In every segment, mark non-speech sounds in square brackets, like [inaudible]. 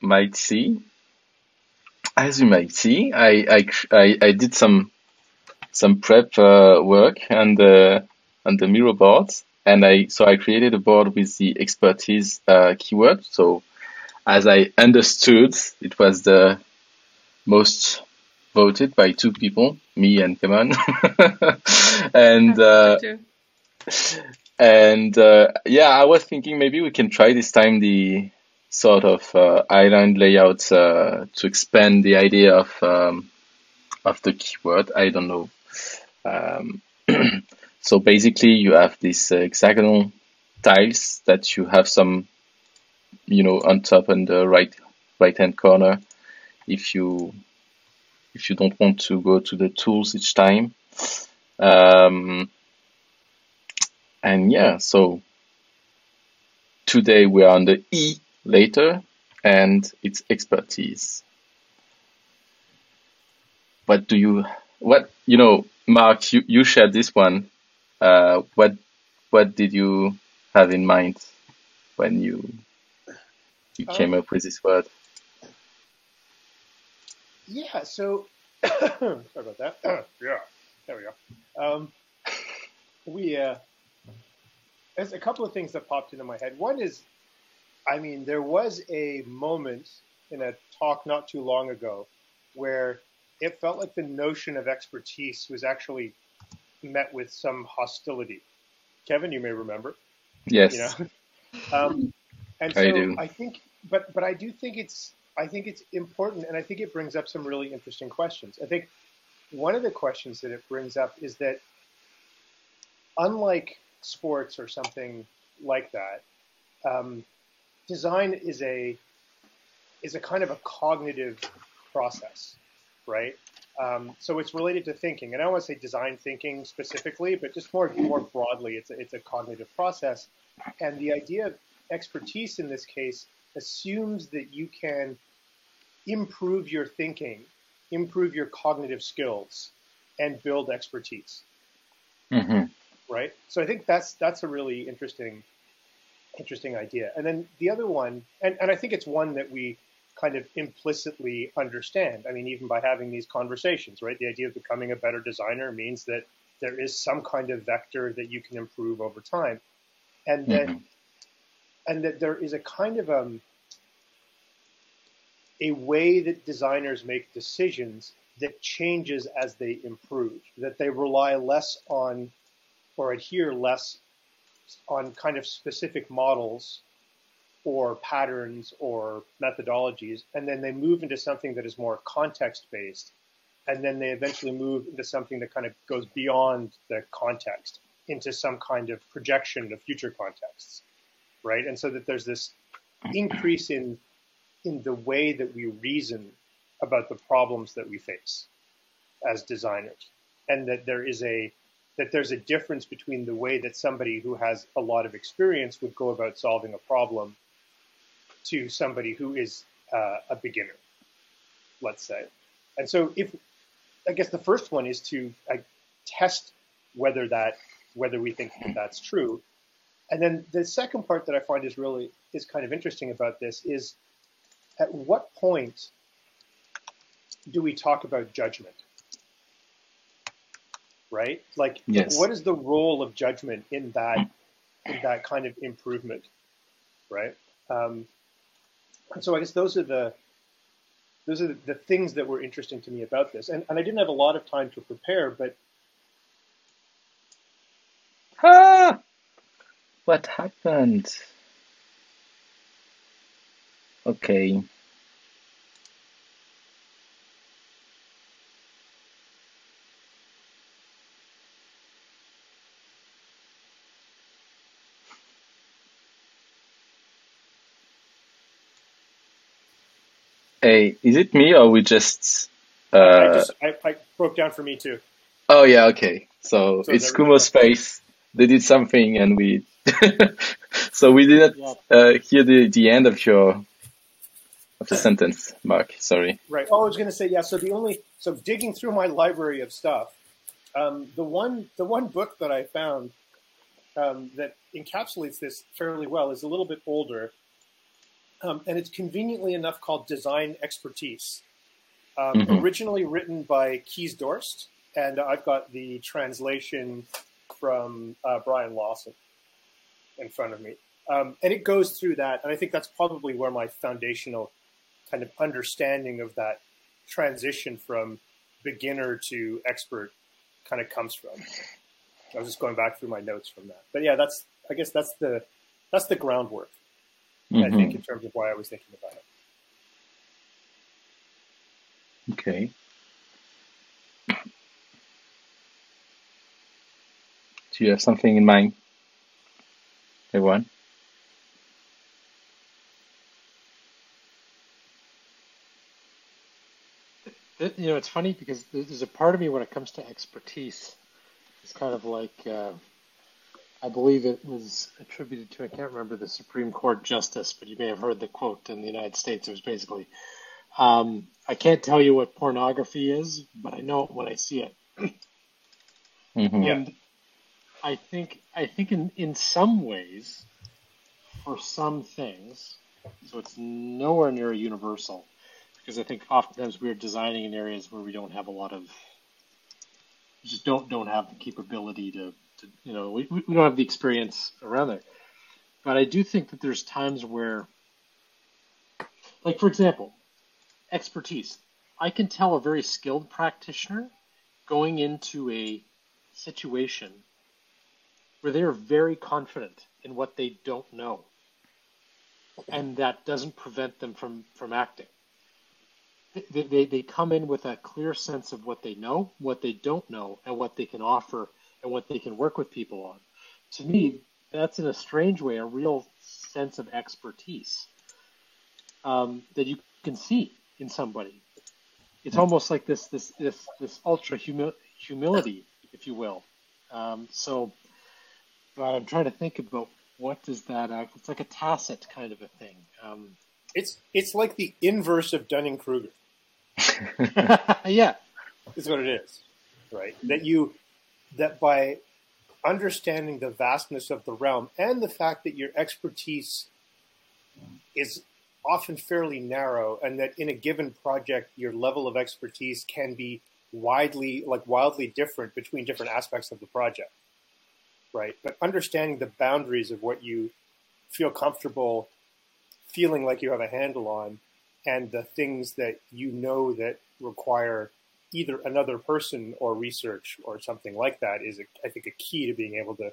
might see, as you might see, I I I, I did some some prep uh, work on the on the Miro board, and I so I created a board with the expertise uh, keyword. So as I understood, it was the most voted by two people, me and [laughs] and [laughs] uh, and uh, yeah, I was thinking maybe we can try this time the sort of uh, island layout uh, to expand the idea of um, of the keyword. I don't know. Um, [clears throat] so basically, you have these hexagonal tiles that you have some, you know, on top and the right right hand corner. If you if you don't want to go to the tools each time. Um, and yeah, so today we are on the E later and it's expertise. What do you, what, you know, Mark, you, you shared this one. Uh, what, what did you have in mind when you, you came um, up with this word? Yeah, so [coughs] sorry about that. [coughs] yeah, there we go. Um, we uh, there's a couple of things that popped into my head. One is, I mean, there was a moment in a talk not too long ago where it felt like the notion of expertise was actually met with some hostility. Kevin, you may remember. Yes. You know? [laughs] um, and so I, do. I think, but but I do think it's I think it's important, and I think it brings up some really interesting questions. I think one of the questions that it brings up is that, unlike sports or something like that, um, design is a is a kind of a cognitive process, right? Um, so it's related to thinking, and I don't want to say design thinking specifically, but just more more broadly, it's a, it's a cognitive process, and the idea of expertise in this case assumes that you can improve your thinking, improve your cognitive skills, and build expertise. Mm-hmm. Right. So I think that's that's a really interesting interesting idea. And then the other one, and, and I think it's one that we kind of implicitly understand. I mean, even by having these conversations, right? The idea of becoming a better designer means that there is some kind of vector that you can improve over time, and that mm-hmm and that there is a kind of um, a way that designers make decisions that changes as they improve, that they rely less on or adhere less on kind of specific models or patterns or methodologies, and then they move into something that is more context based, and then they eventually move into something that kind of goes beyond the context into some kind of projection of future contexts right? And so that there's this increase in in the way that we reason about the problems that we face as designers, and that there is a that there's a difference between the way that somebody who has a lot of experience would go about solving a problem to somebody who is uh, a beginner, let's say. And so, if I guess the first one is to uh, test whether that whether we think that that's true, and then the second part that I find is really is kind of interesting about this is at what point do we talk about judgment? Right? Like yes. what is the role of judgment in that in that kind of improvement? Right? Um, and so I guess those are the those are the, the things that were interesting to me about this. And, and I didn't have a lot of time to prepare, but ah! What happened? Okay. Hey, is it me or we just? Uh... I just I, I broke down for me too. Oh yeah, okay. So, so it's Kumospace. They did something and we [laughs] so we didn't uh, hear the, the end of your of the sentence, Mark. Sorry. Right. Oh, I was going to say yeah. So the only so digging through my library of stuff, um, the one the one book that I found um, that encapsulates this fairly well is a little bit older. Um, and it's conveniently enough called Design Expertise. Um, mm-hmm. Originally written by Kees Dorst, and I've got the translation from uh, Brian Lawson in front of me. Um, and it goes through that, and I think that's probably where my foundational kind of understanding of that transition from beginner to expert kind of comes from. I was just going back through my notes from that, but yeah, that's I guess that's the that's the groundwork. Mm-hmm. I think mm-hmm. in terms of why I was thinking about it. Okay. Do you have something in mind, everyone? you know, it's funny because there's a part of me when it comes to expertise. It's kind of like uh, I believe it was attributed to I can't remember the Supreme Court justice, but you may have heard the quote in the United States. It was basically, um, "I can't tell you what pornography is, but I know it when I see it." [clears throat] mm-hmm. And I think I think in in some ways, for some things, so it's nowhere near a universal because I think oftentimes we're designing in areas where we don't have a lot of just don't don't have the capability to, to you know we, we don't have the experience around there. But I do think that there's times where like for example, expertise. I can tell a very skilled practitioner going into a situation where they are very confident in what they don't know. And that doesn't prevent them from, from acting they, they, they come in with a clear sense of what they know, what they don't know, and what they can offer and what they can work with people on. To me, that's in a strange way a real sense of expertise um, that you can see in somebody. It's almost like this this this this ultra humi- humility, if you will. Um, so, but I'm trying to think about what does that act. It's like a tacit kind of a thing. Um, it's it's like the inverse of Dunning Kruger. [laughs] yeah, is what it is, right? That you that by understanding the vastness of the realm and the fact that your expertise is often fairly narrow and that in a given project your level of expertise can be widely like wildly different between different aspects of the project right? But understanding the boundaries of what you feel comfortable feeling like you have a handle on and the things that you know that require either another person or research or something like that is, I think, a key to being able to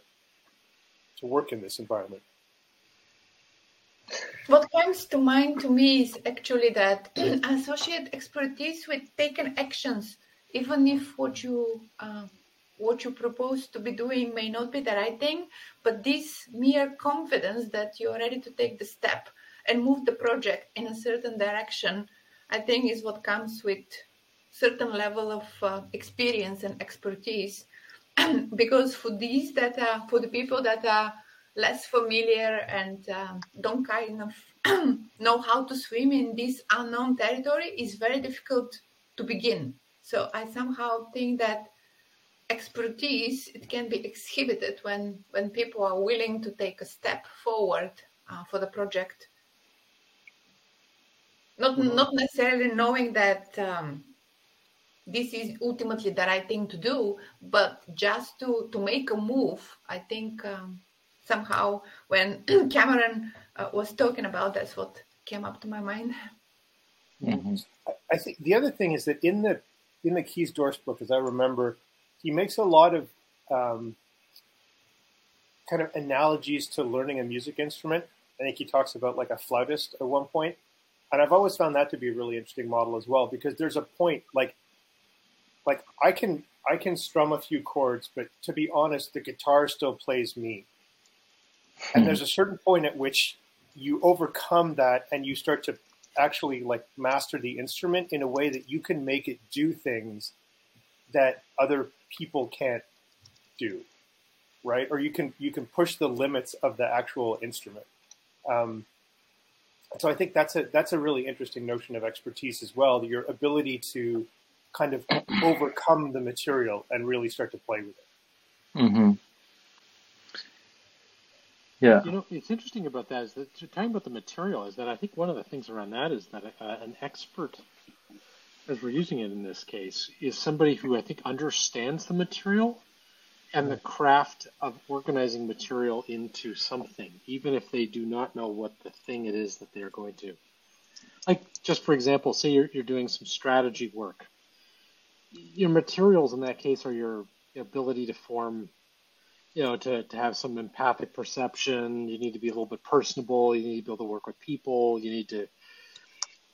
to work in this environment. What comes to mind to me is actually that [clears throat] associate expertise with taken actions, even if what you uh, what you propose to be doing may not be the right thing, but this mere confidence that you are ready to take the step and move the project in a certain direction, I think is what comes with certain level of uh, experience and expertise. [clears throat] because for these that are, for the people that are less familiar and um, don't kind of [clears throat] know how to swim in this unknown territory, is very difficult to begin. So I somehow think that expertise it can be exhibited when when people are willing to take a step forward uh, for the project not mm-hmm. not necessarily knowing that um, this is ultimately the right thing to do, but just to to make a move. I think um, somehow when [clears throat] Cameron uh, was talking about that's what came up to my mind. Mm-hmm. I think the other thing is that in the in the Kees Dorst book, as I remember, he makes a lot of um, kind of analogies to learning a music instrument. I think he talks about like a flautist at one point, and I've always found that to be a really interesting model as well because there's a point like like I can I can strum a few chords, but to be honest, the guitar still plays me. And there's a certain point at which you overcome that and you start to actually like master the instrument in a way that you can make it do things that other people can't do right or you can you can push the limits of the actual instrument um, so I think that's a that's a really interesting notion of expertise as well. Your ability to kind of overcome the material and really start to play with it. Mm-hmm. Yeah. You know, it's interesting about that is that talking about the material is that I think one of the things around that is that uh, an expert, as we're using it in this case, is somebody who I think understands the material and the craft of organizing material into something, even if they do not know what the thing it is that they're going to. Like, just for example, say you're, you're doing some strategy work. Your materials in that case are your ability to form you know, to, to have some empathic perception, you need to be a little bit personable. You need to be able to work with people. You need to,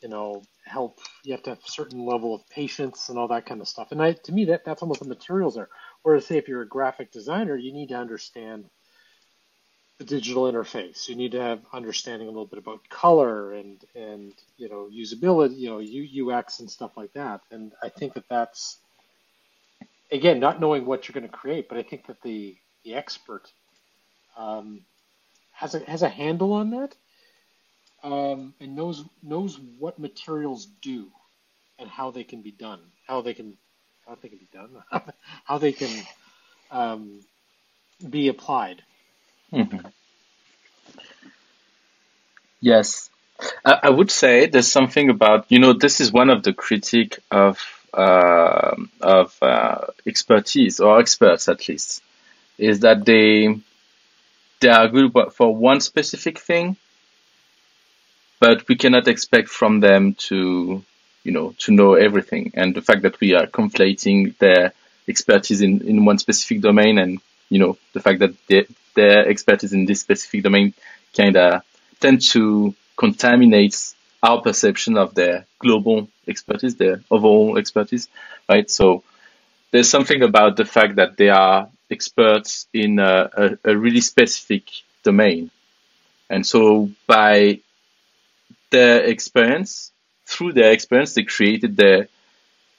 you know, help. You have to have a certain level of patience and all that kind of stuff. And I, to me, that that's almost the materials are. Whereas, say, if you're a graphic designer, you need to understand the digital interface. You need to have understanding a little bit about color and and you know usability, you know UX and stuff like that. And I think that that's again not knowing what you're going to create, but I think that the the expert um, has a has a handle on that um, and knows knows what materials do and how they can be done, how they can how they can be done, [laughs] how they can um, be applied. Mm-hmm. Yes, I, I, would say there's something about you know this is one of the critique of uh, of uh, expertise or experts at least is that they they are good for one specific thing, but we cannot expect from them to you know to know everything. And the fact that we are conflating their expertise in, in one specific domain and you know the fact that they, their expertise in this specific domain kind of tend to contaminate our perception of their global expertise, their overall expertise, right? So there's something about the fact that they are experts in a, a, a really specific domain. And so by their experience, through their experience, they created their,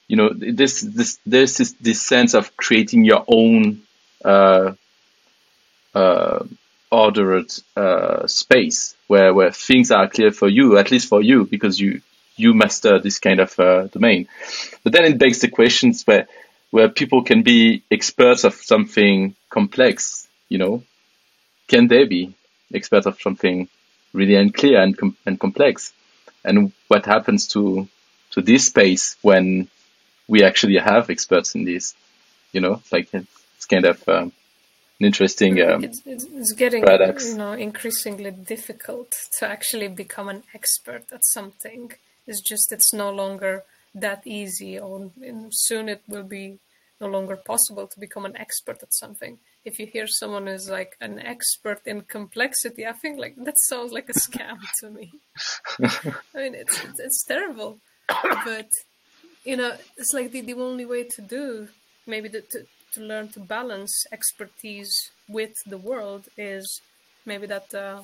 you know, this, this, this is this sense of creating your own, uh, uh, ordered, uh, space where, where things are clear for you, at least for you, because you, you master this kind of, uh, domain. But then it begs the questions where, where people can be experts of something complex, you know, can they be experts of something really unclear and, com- and complex? And what happens to, to this space when we actually have experts in this, you know, like it's kind of um, an interesting um, it's, it's, it's, getting paradox. you know increasingly difficult to actually become an expert at something. It's just it's no longer that easy or soon it will be no longer possible to become an expert at something. If you hear someone is like an expert in complexity i think like that sounds like a scam to me. [laughs] I mean it's, it's, it's terrible. But you know it's like the, the only way to do maybe the, to, to learn to balance expertise with the world is maybe that uh,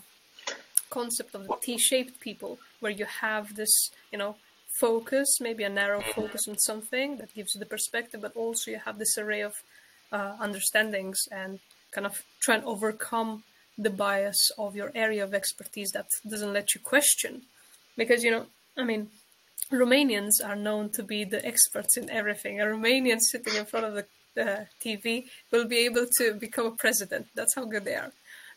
concept of the T-shaped people, where you have this, you know, focus, maybe a narrow focus on something that gives you the perspective, but also you have this array of uh, understandings and kind of try and overcome the bias of your area of expertise that doesn't let you question. Because, you know, I mean, Romanians are known to be the experts in everything. A Romanian sitting in front of the uh, TV will be able to become a president. That's how good they are.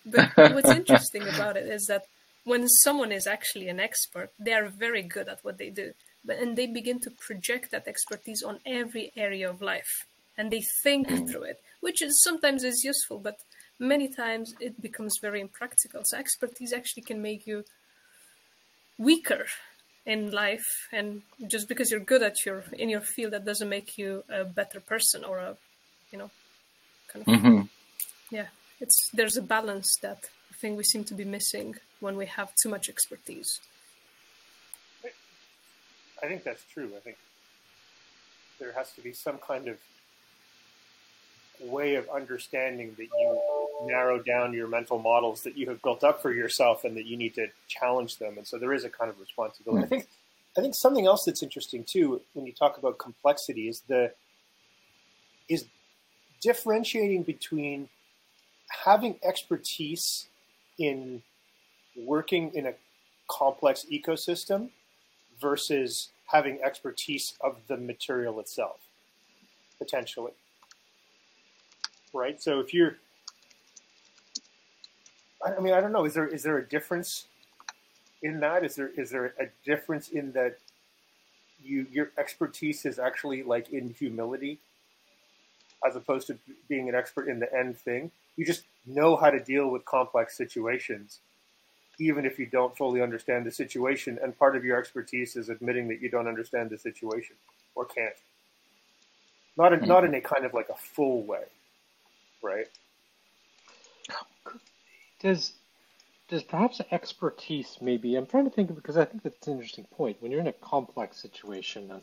But [laughs] what's interesting about it is that when someone is actually an expert, they are very good at what they do but and they begin to project that expertise on every area of life and they think mm. through it which is sometimes is useful but many times it becomes very impractical so expertise actually can make you weaker in life and just because you're good at your in your field that doesn't make you a better person or a you know kind of mm-hmm. yeah it's there's a balance that i think we seem to be missing when we have too much expertise I think that's true. I think there has to be some kind of way of understanding that you narrow down your mental models that you have built up for yourself and that you need to challenge them. And so there is a kind of responsibility. I think I think something else that's interesting too when you talk about complexity is the is differentiating between having expertise in working in a complex ecosystem versus having expertise of the material itself, potentially. Right? So if you're, I mean, I don't know. Is there is there a difference in that? Is there is there a difference in that you your expertise is actually like in humility, as opposed to being an expert in the end thing? You just know how to deal with complex situations, even if you don't fully understand the situation. And part of your expertise is admitting that you don't understand the situation or can't. Not in, not in a kind of like a full way, right? Does does perhaps expertise maybe I'm trying to think of because I think that's an interesting point. When you're in a complex situation and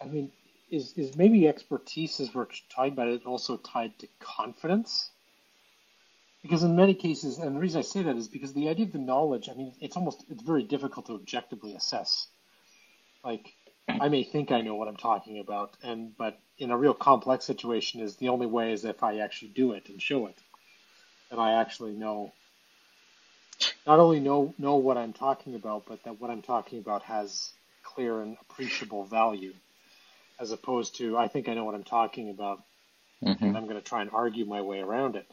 I mean is is maybe expertise as we're talking about it also tied to confidence? Because in many cases, and the reason I say that is because the idea of the knowledge, I mean, it's almost it's very difficult to objectively assess. Like I may think I know what I'm talking about, and but in a real complex situation, is the only way is if I actually do it and show it, and I actually know. Not only know know what I'm talking about, but that what I'm talking about has clear and appreciable value, as opposed to I think I know what I'm talking about, Mm-hmm. and I'm going to try and argue my way around it.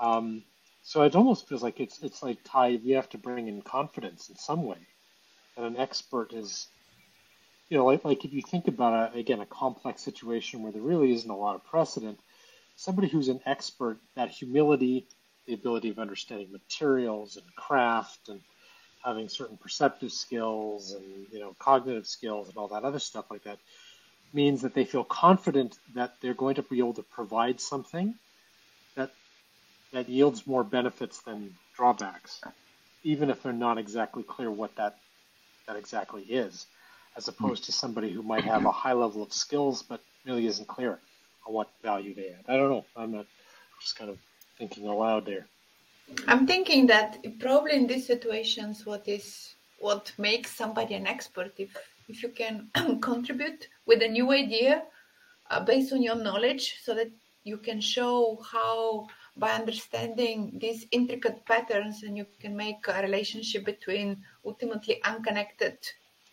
Um, so it almost feels like it's it's like tied. We have to bring in confidence in some way, and an expert is you know, like, like if you think about a, again a complex situation where there really isn't a lot of precedent, somebody who's an expert, that humility, the ability of understanding materials and craft and having certain perceptive skills and you know cognitive skills and all that other stuff like that means that they feel confident that they're going to be able to provide something that that yields more benefits than drawbacks, even if they're not exactly clear what that that exactly is as opposed to somebody who might have a high level of skills but really isn't clear on what value they add. I don't know. I'm not just kind of thinking aloud there. I'm thinking that probably in these situations, what is what makes somebody an expert if if you can [clears throat] contribute with a new idea uh, based on your knowledge, so that you can show how by understanding these intricate patterns, and you can make a relationship between ultimately unconnected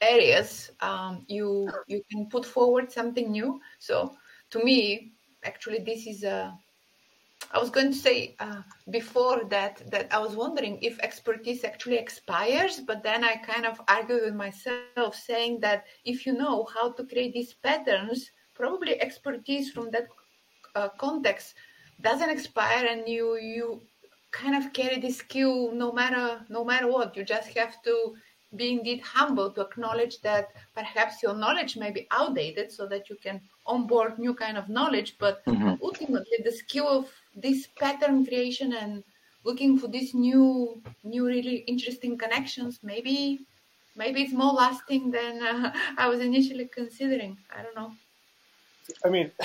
areas um, you you can put forward something new. So to me actually this is a i was going to say uh, before that that i was wondering if expertise actually expires but then i kind of argue with myself saying that if you know how to create these patterns probably expertise from that uh, context doesn't expire and you you kind of carry this skill no matter no matter what you just have to be indeed humble to acknowledge that perhaps your knowledge may be outdated so that you can onboard new kind of knowledge but Mm-hmm. ultimately the skill of this pattern creation and looking for these new new really interesting connections maybe maybe it's more lasting than uh, [laughs] i was initially considering i don't know I mean, [laughs]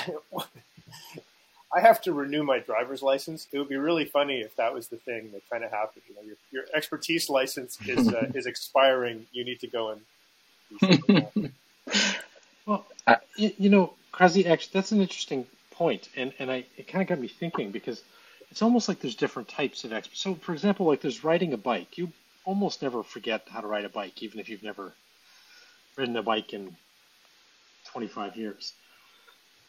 I have to renew my driver's license. It would be really funny if that was the thing that kind of happened. You know, your, your expertise license is uh, [laughs] is expiring. You need to go and. do something else. Well, I- you, you know, Krazi, actually, that's an interesting point, and and I it kind of got me thinking because it's almost like there's different types of experts. So, for example, like there's riding a bike. You almost never forget how to ride a bike, even if you've never ridden a bike in 25 years.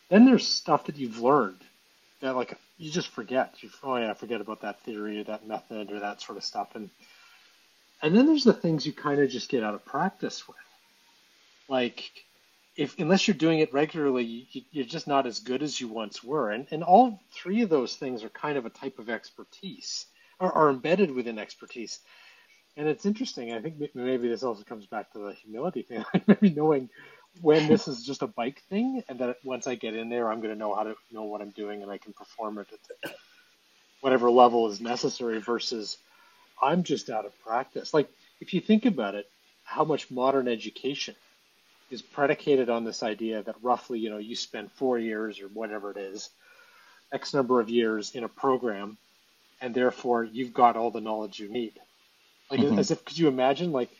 Then there's stuff that you've learned that like you just forget. You oh yeah, I forget about that theory or that method or that sort of stuff, and and then there's the things you kind of just get out of practice with, like if unless you're doing it regularly, you, you're just not as good as you once were. And and all three of those things are kind of a type of expertise, are embedded within expertise. And it's interesting. I think maybe this also comes back to the humility thing, [laughs] maybe knowing when this is just a bike thing, and that once I get in there, I'm going to know how to know what I'm doing, and I can perform it at whatever level is necessary. Versus, I'm just out of practice. Like if you think about it, how much modern education is predicated on this idea that roughly, you know, you spend four years or whatever it is, X number of years in a program, and therefore you've got all the knowledge you need. Like Mhm. as if could you imagine like,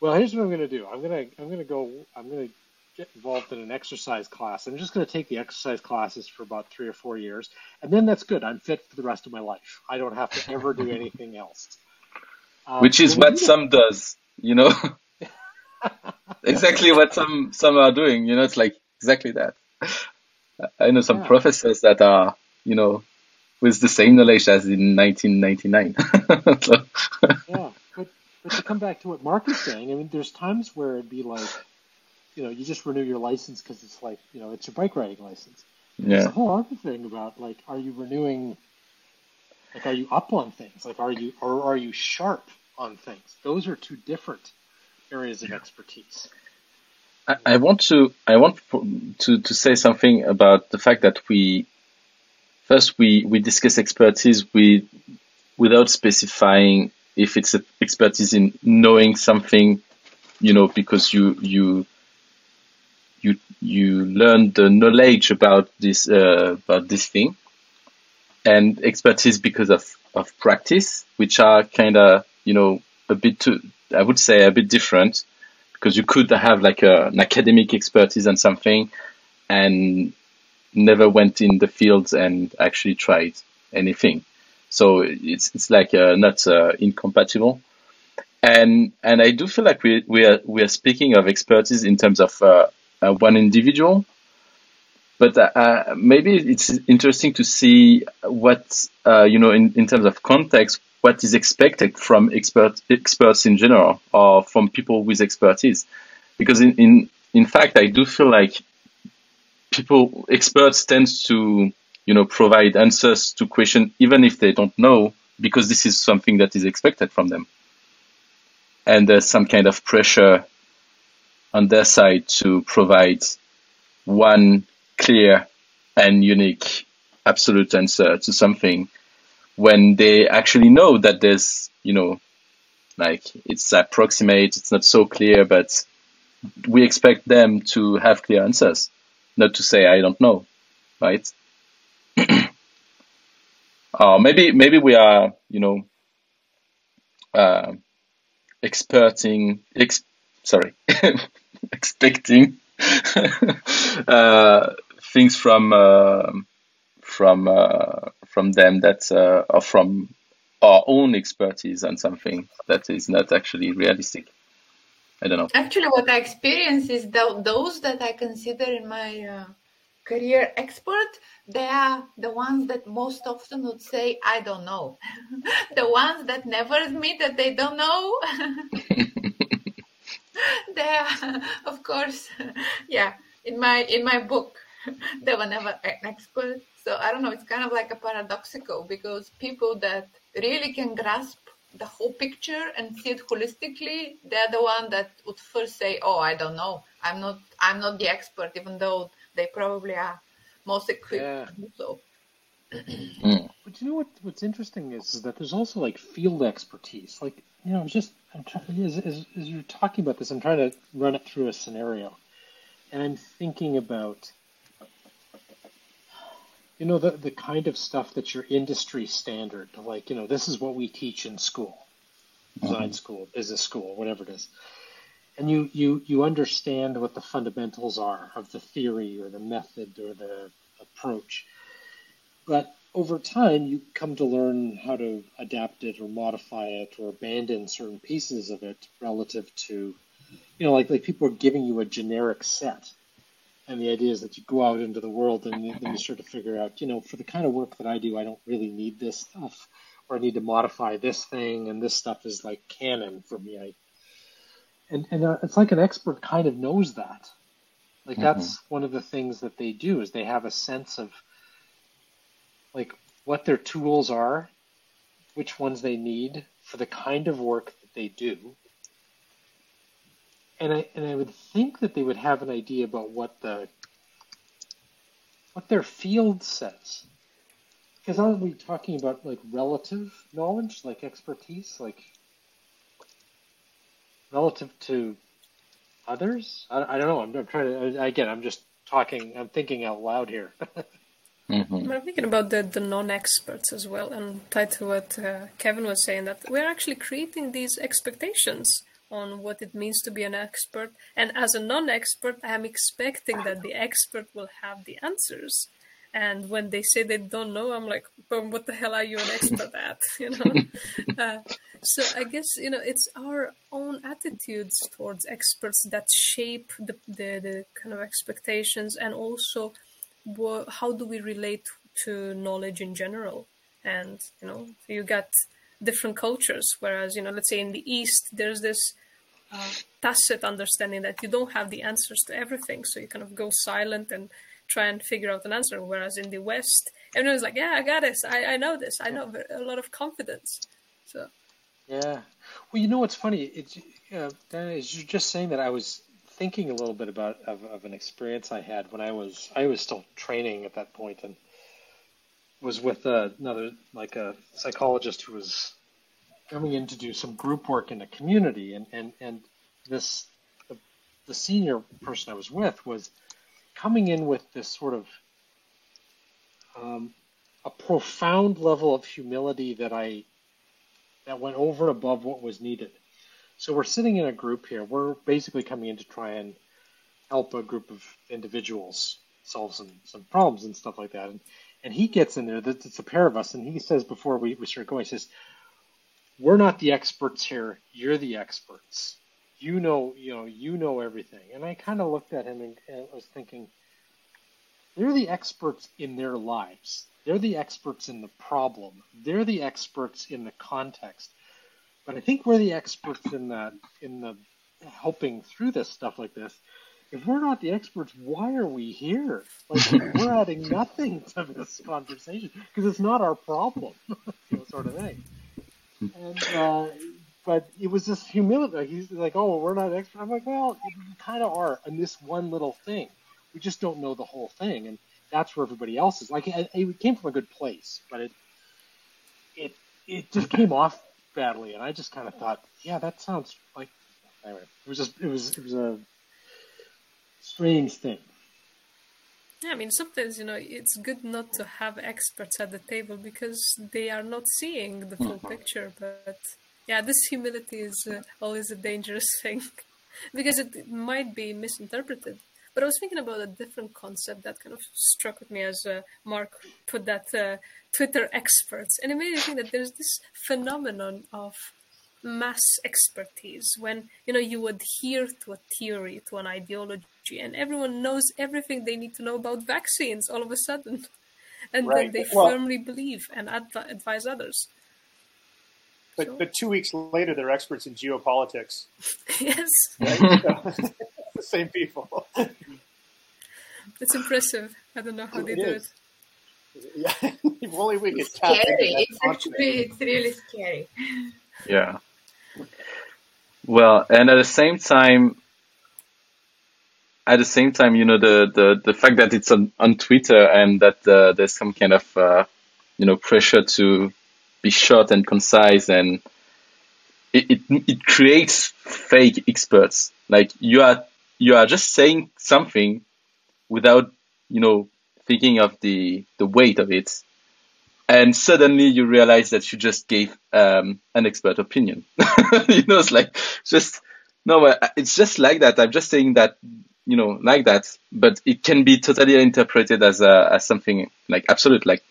well, here's what I'm gonna do. I'm gonna I'm gonna go I'm gonna get involved in an exercise class. I'm just gonna take the exercise classes for about three or four years, and then that's good. I'm fit for the rest of my life. I don't have to ever do [laughs] anything else. Um, Which is what some does, you know? [laughs] exactly what some some are doing, you know, it's like exactly that. I know some Yeah. professors that are, you know, with the same knowledge as in 1999. [laughs] so. Yeah, but, but to come back to what Mark is saying, I mean, there's times where it'd be like, you know, you just renew your license because it's like, you know, it's your bike riding license. Yeah. There's a whole other thing about like, are you renewing? Like, are you up on things? Like, are you or are you sharp on things? Those are two different areas of expertise. I, I want to I want to to say something about the fact that we first we we discuss expertise with without specifying if it's expertise in knowing something, you know, because you you you you learn the knowledge about this uh, about this thing, and expertise because of of practice, which are kind of you know a bit too, I would say a bit different, because you could have like a, an academic expertise on something, and never went in the fields and actually tried anything. So it's it's like uh, not uh, incompatible. And and I do feel like we we are we are speaking of expertise in terms of uh, uh, one individual. But uh, uh, maybe it's interesting to see what uh, you know in, in terms of context, what is expected from expert experts in general, or from people with expertise, because in in in fact, I do feel like people experts tend to you know provide answers to questions even if they don't know because this is something that is expected from them. And there's some kind of pressure on their side to provide one clear and unique absolute answer to something when they actually know that there's, you know, like it's approximate, it's not so clear, but we expect them to have clear answers, not to say I don't know, right? [clears throat] uh, maybe maybe we are, you know, uh, experting, ex- sorry, [laughs] expecting [laughs] uh, things from uh, from uh, from them that uh, are from our own expertise on something that is not actually realistic. I don't know. Actually, what I experience is that those that I consider in my uh, career expert, they are the ones that most often would say, "I don't know." [laughs] the ones that never admit that they don't know. [laughs] [laughs] they are, of course, yeah. In my in my book, [laughs] they were never an expert. So I don't know. It's kind of like a paradoxical because people that really can grasp the whole picture and see it holistically, they're the one that would first say, "Oh, I don't know. I'm not. I'm not the expert," even though they probably are most equipped yeah. so. [clears throat] but you know what? What's interesting is, is that there's also like field expertise. Like you know, just I'm trying, as, as, as you're talking about this, I'm trying to run it through a scenario, and I'm thinking about you know the the kind of stuff that's your industry standard. Like you know, this is what we teach in school, design mm-hmm. school, business school, whatever it is. And you, you, you understand what the fundamentals are of the theory or the method or the approach. But over time, you come to learn how to adapt it or modify it or abandon certain pieces of it relative to, you know, like, like people are giving you a generic set. And the idea is that you go out into the world and then you start to figure out, you know, for the kind of work that I do, I don't really need this stuff, or I need to modify this thing, and this stuff is like canon for me. I, and and uh, it's like an expert kind of knows that. Like mm-hmm. that's one of the things that they do is they have a sense of like what their tools are, which ones they need for the kind of work that they do. And I and I would think that they would have an idea about what the what their field says. Because aren't we talking about like relative knowledge, like expertise, like relative to others? I, I don't know. I'm, I'm trying to again. I'm just talking. I'm thinking out loud here. [laughs] Mm-hmm. I'm thinking about the, the non-experts as well, and tied to what uh, Kevin was saying, that we're actually creating these expectations on what it means to be an expert. And as a non-expert, I am expecting that the expert will have the answers. And when they say they don't know, I'm like, but what the hell are you an expert [laughs] at? [laughs] You know. uh, so I guess you know it's our own attitudes towards experts that shape the the, the kind of expectations, and also how do we relate to knowledge in general. And, you know, you got different cultures, whereas, you know, let's say in the East, there's this uh, tacit understanding that you don't have the answers to everything. So you kind of go silent and try and figure out an answer. Whereas in the West, everyone's like, yeah, I got this. I, I know this. I know a lot of confidence. So. Yeah. Well, you know what's funny? It's, uh, as you're just saying that, I was thinking a little bit about of, of an experience I had when I was I was still training at that point and was with uh, another like a psychologist who was coming in to do some group work in the community and and and this the, the senior person I was with was coming in with this sort of um, a profound level of humility that I that went over and above what was needed. So we're sitting in a group here. We're basically coming in to try and help a group of individuals solve some, some problems and stuff like that. And and he gets in there. It's a pair of us, and he says before we, we start going, he says, "We're not the experts here. You're the experts. You know, you know, you know everything." And I kind of looked at him and, and was thinking, they're the experts in their lives. They're the experts in the problem. They're the experts in the context. But I think we're the experts in that in the helping through this stuff like this. If we're not the experts, why are we here? Like [laughs] we're adding nothing to this conversation because it's not our problem, [laughs] you know, sort of thing. And uh, but it was this humility. He's like, "Oh, we're not experts." I'm like, "Well, you kind of are in this one little thing. We just don't know the whole thing." And that's where everybody else is. Like it, it came from a good place, but it it it just came off badly, and I just kind of thought, yeah, that sounds like. Anyway, it was just it was it was a strange thing. Yeah, I mean, sometimes you know it's good not to have experts at the table because they are not seeing the full mm-hmm. picture. But yeah, this humility is uh, always a dangerous [laughs] thing because it might be misinterpreted. But I was thinking about a different concept that kind of struck with me as uh, Mark put that uh, Twitter experts, and it made me think that there's this phenomenon of mass expertise when you know you adhere to a theory, to an ideology, and everyone knows everything they need to know about vaccines all of a sudden, and right. then they well, firmly believe and adv- advise others. But so. but two weeks later, they're experts in geopolitics. [laughs] yes. [laughs] [laughs] The same people. It's impressive. I don't know how they do it. Yeah, if only we could tap scary. It's actually it's really scary. Yeah. Well, and at the same time, at the same time, you know, the, the, the fact that it's on, on Twitter and that uh, there's some kind of, uh, you know, pressure to be short and concise and it, it, it creates fake experts. Like you are you are just saying something without, you know, thinking of the, the weight of it. And suddenly you realize that you just gave um, an expert opinion. [laughs] you know, it's like just no, it's just like that. I'm just saying that, you know, like that, but it can be totally interpreted as a, as something like absolute, like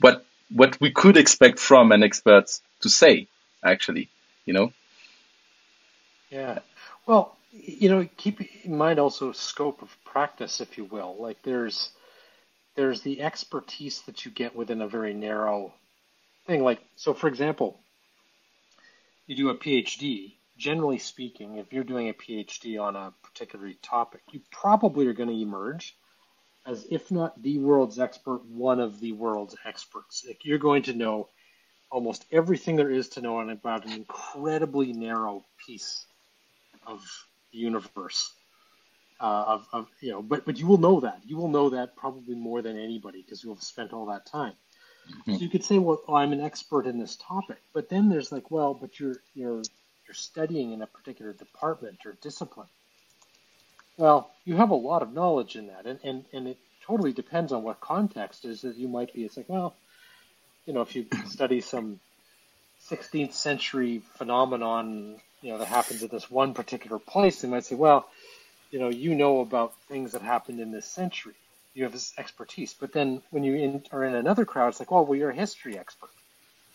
what what we could expect from an expert to say, actually, you know. Yeah. Well, you know, keep in mind also scope of practice, if you will. Like there's there's the expertise that you get within a very narrow thing. Like so, for example, you do a PhD. Generally speaking, if you're doing a PhD on a particular topic, you probably are going to emerge as, if not the world's expert, one of the world's experts. Like you're going to know almost everything there is to know about an incredibly narrow piece of the universe. Uh, of, of, you know, but but you will know that you will know that probably more than anybody because you have spent all that time. Mm-hmm. So you could say, well, oh, I'm an expert in this topic, but then there's like, well, but you're you're you're studying in a particular department or discipline. Well, you have a lot of knowledge in that, and, and, and it totally depends on what context is that you might be. It's like, well, you know, if you [clears throat] study some 16th century phenomenon you know that happens at this one particular place, they might say, well, you know, you know about things that happened in this century. You have this expertise. But then when you in, are in another crowd, it's like, well, well, you're a history expert.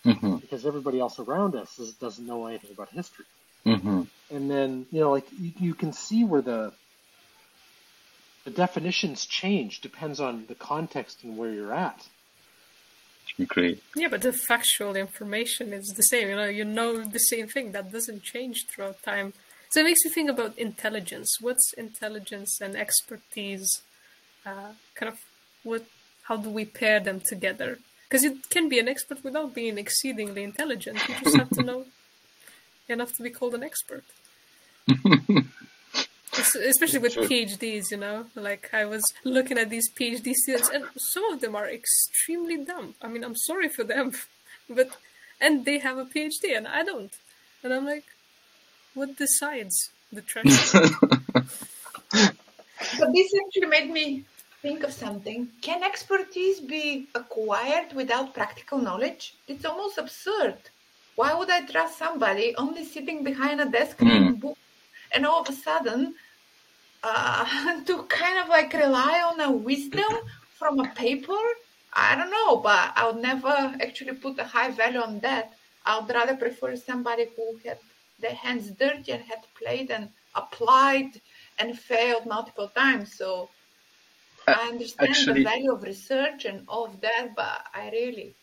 Mm-hmm. Because everybody else around us is, doesn't know anything about history. Mm-hmm. And then, you know, like you, you can see where the the definitions change depends on the context and where you're at. Agree. Yeah, but the factual information is the same. You know, you know the same thing. That doesn't change throughout time. So it makes me think about intelligence. What's intelligence and expertise? Uh, kind of what? How do we pair them together? Because you can be an expert without being exceedingly intelligent. You just have to know [laughs] enough to be called an expert. [laughs] especially with PhDs, you know, like I was looking at these PhD students, and some of them are extremely dumb. I mean, I'm sorry for them, [laughs] but and they have a PhD and I don't, and I'm like, what decides the trash? but this actually made me think of something. Can expertise be acquired without practical knowledge? It's almost absurd. Why would I trust somebody only sitting behind a desk mm. reading books and all of a sudden uh, [laughs] to kind of like rely on a wisdom from a paper i don't know but i would never actually put a high value on that i would rather prefer somebody who had their hands dirty and had played and applied and failed multiple times so i understand actually, the value of research and all of that but i really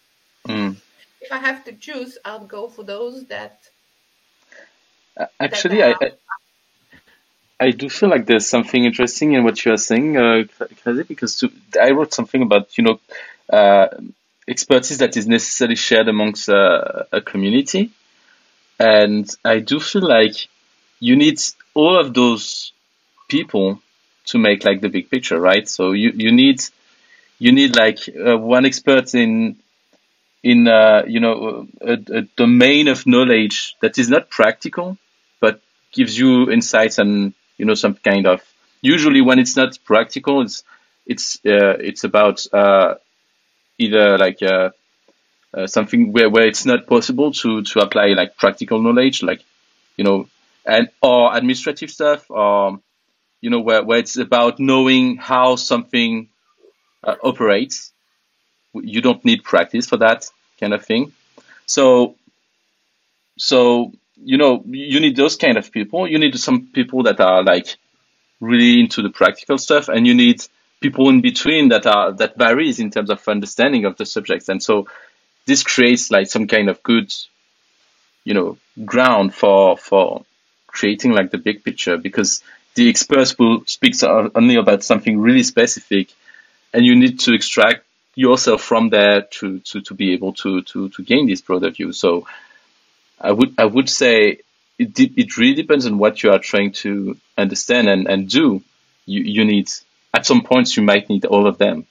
mm. if i have to choose i'll go for those that uh, actually that I, I do feel like there's something interesting in what you are saying, uh, because to, I wrote something about you know uh, expertise that is necessarily shared amongst uh, a community, and I do feel like you need all of those people to make like the big picture, right? So you you need you need like uh, one expert in in uh, you know a, a domain of knowledge that is not practical, but gives you insights and you know, some kind of, usually when it's not practical, it's, it's, uh, it's about, uh, either like, uh, uh, something where, where it's not possible to, to apply like practical knowledge, like, you know, and, or administrative stuff, or, you know, where, where it's about knowing how something uh, operates. You don't need practice for that kind of thing. So, so you know, you need those kind of people. You need some people that are like really into the practical stuff, and you need people in between that are that varies in terms of understanding of the subjects. And so this creates like some kind of good, you know, ground for for creating like the big picture because the experts will speak only about something really specific, and you need to extract yourself from there to to to be able to to to gain this broader view. So I would I would say it it really depends on what you are trying to understand and, and do. You you need at some points you might need all of them.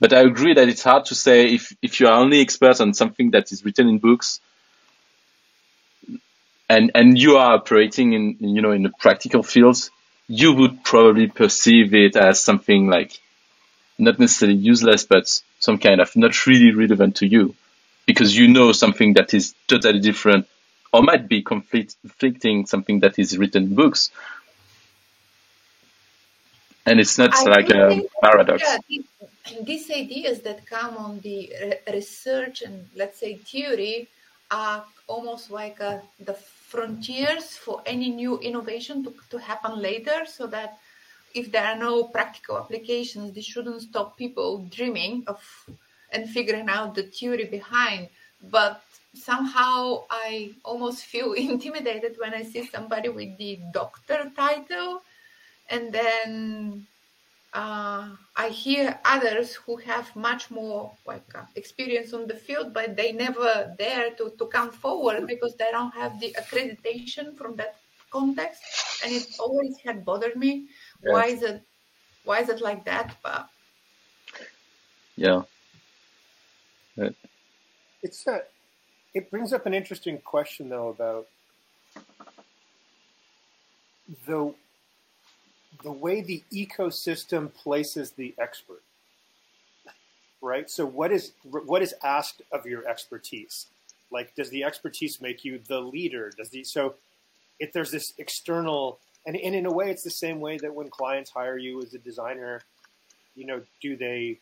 But I agree that it's hard to say if, if you are only expert on something that is written in books and and you are operating in you know in the practical fields, you would probably perceive it as something like not necessarily useless, but some kind of not really relevant to you because you know something that is totally different or might be conflicting something that is written in books. And it's not I like a paradox. Yeah, these, these ideas that come on the research and let's say theory are almost like a, uh, the frontiers for any new innovation to, to happen later so that if there are no practical applications, this shouldn't stop people dreaming of and figuring out the theory behind. But somehow I almost feel [laughs] intimidated when I see somebody with the doctor title, and then uh, I hear others who have much more like uh, experience on the field, but they never dare to, to come forward because they don't have the accreditation from that context, and it always had bothered me. Yes. Why is it? Why is it like that? But yeah, it's not it brings up an interesting question, though, about the the way the ecosystem places the expert. Right. So, what is what is asked of your expertise? Like, does the expertise make you the leader? Does the so if there's this external and, and in a way, it's the same way that when clients hire you as a designer, you know, do they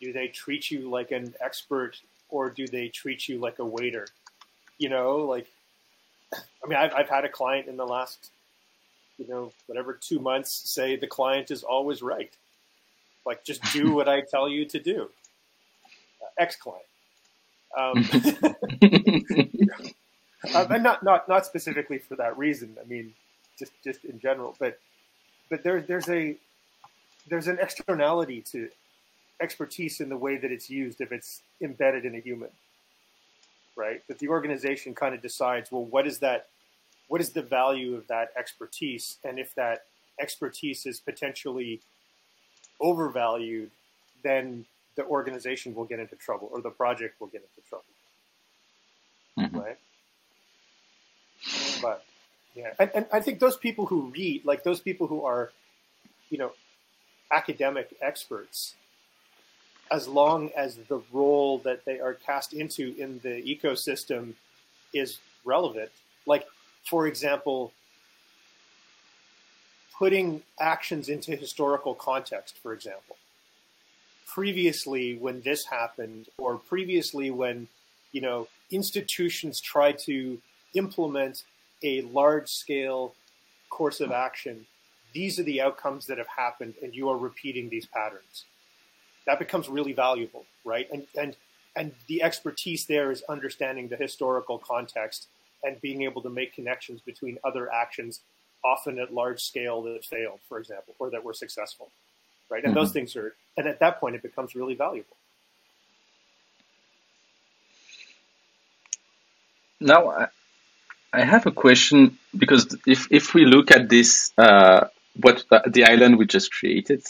do they treat you like an expert or do they treat you like a waiter? You know, like, I mean, I've, I've had a client in the last, you know, whatever two months say the client is always right. Like, just do [laughs] what I tell you to do. Uh, Ex client. Um, um, [laughs] and not, not not specifically for that reason. I mean, just just in general. But but there there's a there's an externality to expertise in the way that it's used if it's embedded in a human, right? That the organization kind of decides, well, what is that? What is the value of that expertise? And if that expertise is potentially overvalued, then the organization will get into trouble or the project will get into trouble. Mm-hmm. Right? But yeah, and, and I think those people who read, like those people who are, you know, academic experts, as long as the role that they are cast into in the ecosystem is relevant. Like, for example, putting actions into historical context, for example. Previously, when this happened, or previously when, you know, institutions tried to implement a large scale course of action, these are the outcomes that have happened, and you are repeating these patterns. That becomes really valuable, right? And and and the expertise there is understanding the historical context and being able to make connections between other actions, often at large scale that failed, for example, or that were successful, right? And mm-hmm. those things are, and at that point, it becomes really valuable. Now, I have a question because if if we look at this, uh, what uh, the island we just created,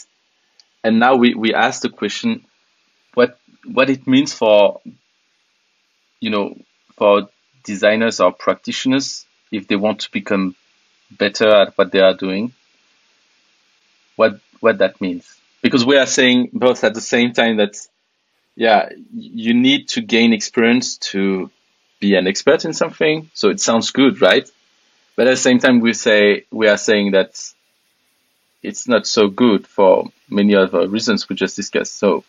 and now we we ask the question, what what it means for, you know, for designers or practitioners if they want to become better at what they are doing. What what that means because we are saying both at the same time that yeah you need to gain experience to be an expert in something. So it sounds good, right? But at the same time, we say we are saying that it's not so good for many other reasons we just discussed. So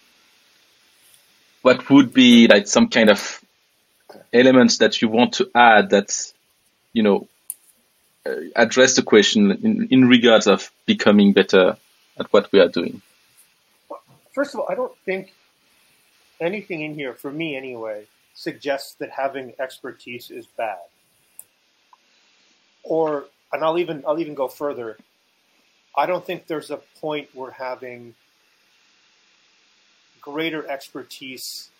what would be like some kind of elements that you want to add that, you know, uh, address the question in, in regards of becoming better at what we are doing? First of all, I don't think anything in here, for me anyway, suggests that having expertise is bad. Or, and I'll even I'll even go further. I don't think there's a point where having greater expertise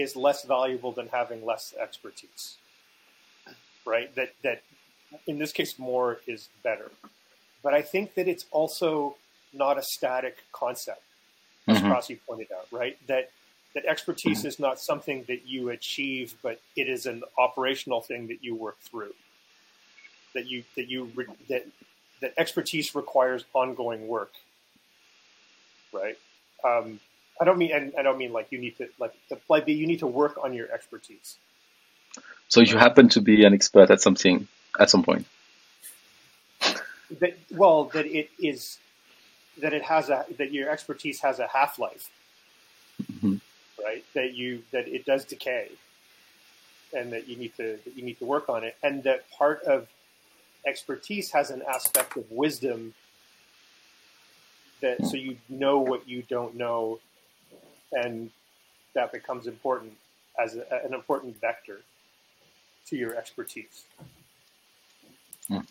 is less valuable than having less expertise. Right? That that in this case more is better. But I think that it's also not a static concept, as mm-hmm. pointed out, right? That that expertise is not something that you achieve, but it is an operational thing that you work through. That you that you that that expertise requires ongoing work, right? Um, I don't mean and I don't mean like you need to like like you need to work on your expertise. So you happen to be an expert at something at some point. That well, that it is that it has a that your expertise has a half life. Mm-hmm right? That you that it does decay, and that you need to that you need to work on it, and that part of expertise has an aspect of wisdom that so you know what you don't know, and that becomes important as a, an important vector to your expertise.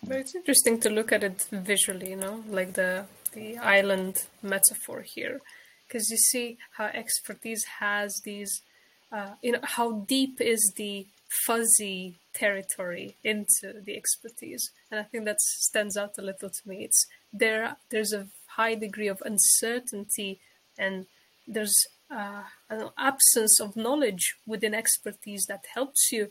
It's interesting to look at it visually, you know, like the the island metaphor here because you see how expertise has these, uh, you know, how deep is the fuzzy territory into the expertise, and I think that stands out a little to me. It's there. There's a high degree of uncertainty, and there's uh, an absence of knowledge within expertise that helps you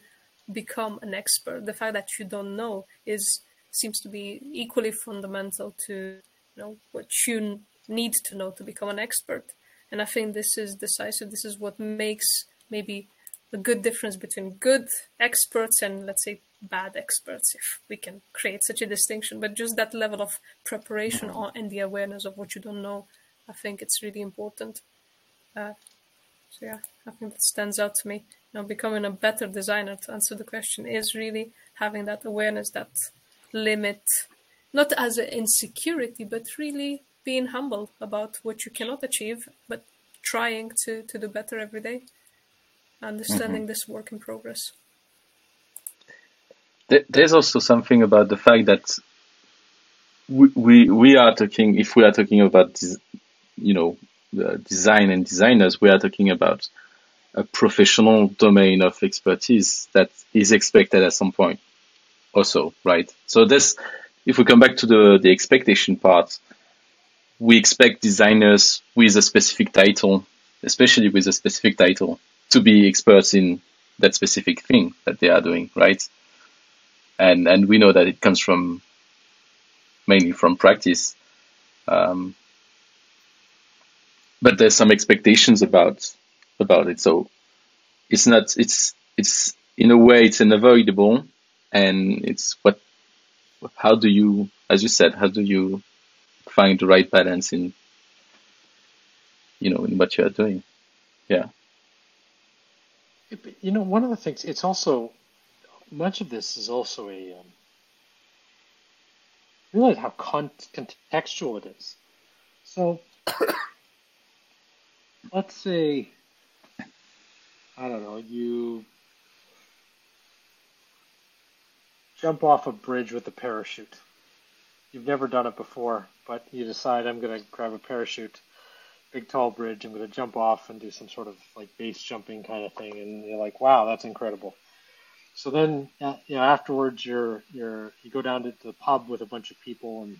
become an expert. The fact that you don't know is seems to be equally fundamental to you know what you need to know to become an expert. And I think this is decisive. This is what makes maybe a good difference between good experts and let's say bad experts, if we can create such a distinction. But just that level of preparation and the awareness of what you don't know, I think it's really important. Uh, so yeah, I think that stands out to me. You know, becoming a better designer to answer the question is really having that awareness, that limit, not as an insecurity, but really being humble about what you cannot achieve, but trying to, to do better every day. understanding mm-hmm. this work in progress. There's also something about the fact that we, we, we are talking, if we are talking about, you know, design and designers, we are talking about a professional domain of expertise that is expected at some point also, right? So this, if we come back to the, the expectation part, we expect designers with a specific title, especially with a specific title, to be experts in that specific thing that they are doing, right? And and we know that it comes from mainly from practice. Um, but there's some expectations about about it. So it's not it's it's in a way it's unavoidable and it's what how do you as you said, how do you find the right balance in you know in what you are doing? Yeah. You know, one of the things it's also much of this is also a um, realize how con- contextual it is. So let's say, I don't know, you jump off a bridge with a parachute. You've never done it before, but you decide I'm going to grab a parachute, big tall bridge, I'm going to jump off and do some sort of like base jumping kind of thing, and you're like, wow, that's incredible. So then, uh, you know, afterwards, you're you're you go down to the pub with a bunch of people and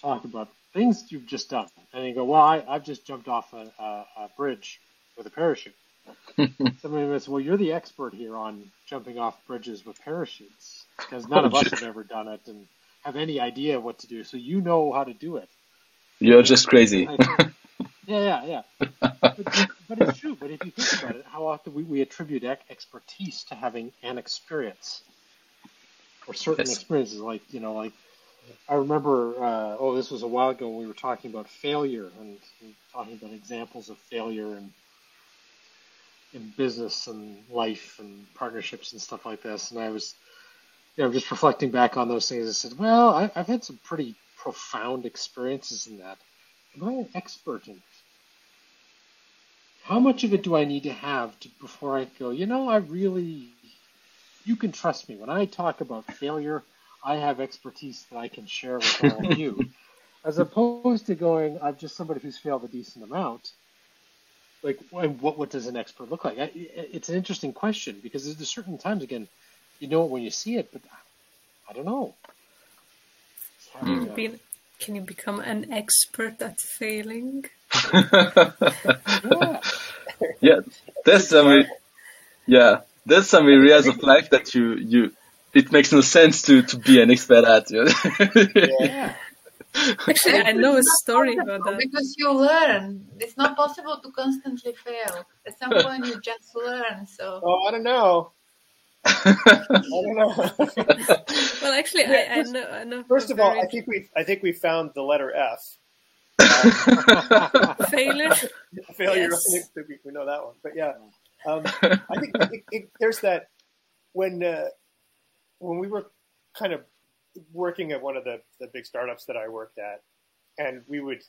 talk about things you've just done, and you go, "Well, I, I've just jumped off a, a, a bridge with a parachute." [laughs] Somebody says, "Well, you're the expert here on jumping off bridges with parachutes, because none of us have ever done it and have any idea what to do. So you know how to do it." You're just crazy. [laughs] yeah, yeah, yeah. [laughs] But, but, it's true. But if you think about it, how often we, we attribute expertise to having an experience or certain yes. experiences, like you know, like I remember, uh, oh, this was a while ago we were talking about failure and, and talking about examples of failure in, in business and life and partnerships and stuff like this. And I was, you know, just reflecting back on those things. I said, well, I, have had some pretty profound experiences in that. Am I an expert in it? How much of it do I need to have to, before I go, you know, I really, you can trust me. When I talk about failure, I have expertise that I can share with all of you, [laughs] as opposed to going, I'm just somebody who's failed a decent amount. Like, what what does an expert look like? It's an interesting question because there's certain times again, you know it when you see it, but I don't know. Can you become an expert at failing? yeah. [laughs] yeah, there's some. Yeah, there's some areas of life that you you it makes no sense to, to be an expert at. You know? yeah. Actually, I know a story about that. Because you learn. It's not possible to constantly fail. At some point, you just learn. So. [laughs] Oh, I don't know. I don't know. [laughs] well, actually, I, I, know. I know. First of all, I think we I think we found the letter F. [laughs] Failure. Failure. Yes. We know that one, but yeah, um, I think, I think it, there's that when uh, when we were kind of working at one of the, the big startups that I worked at, and we would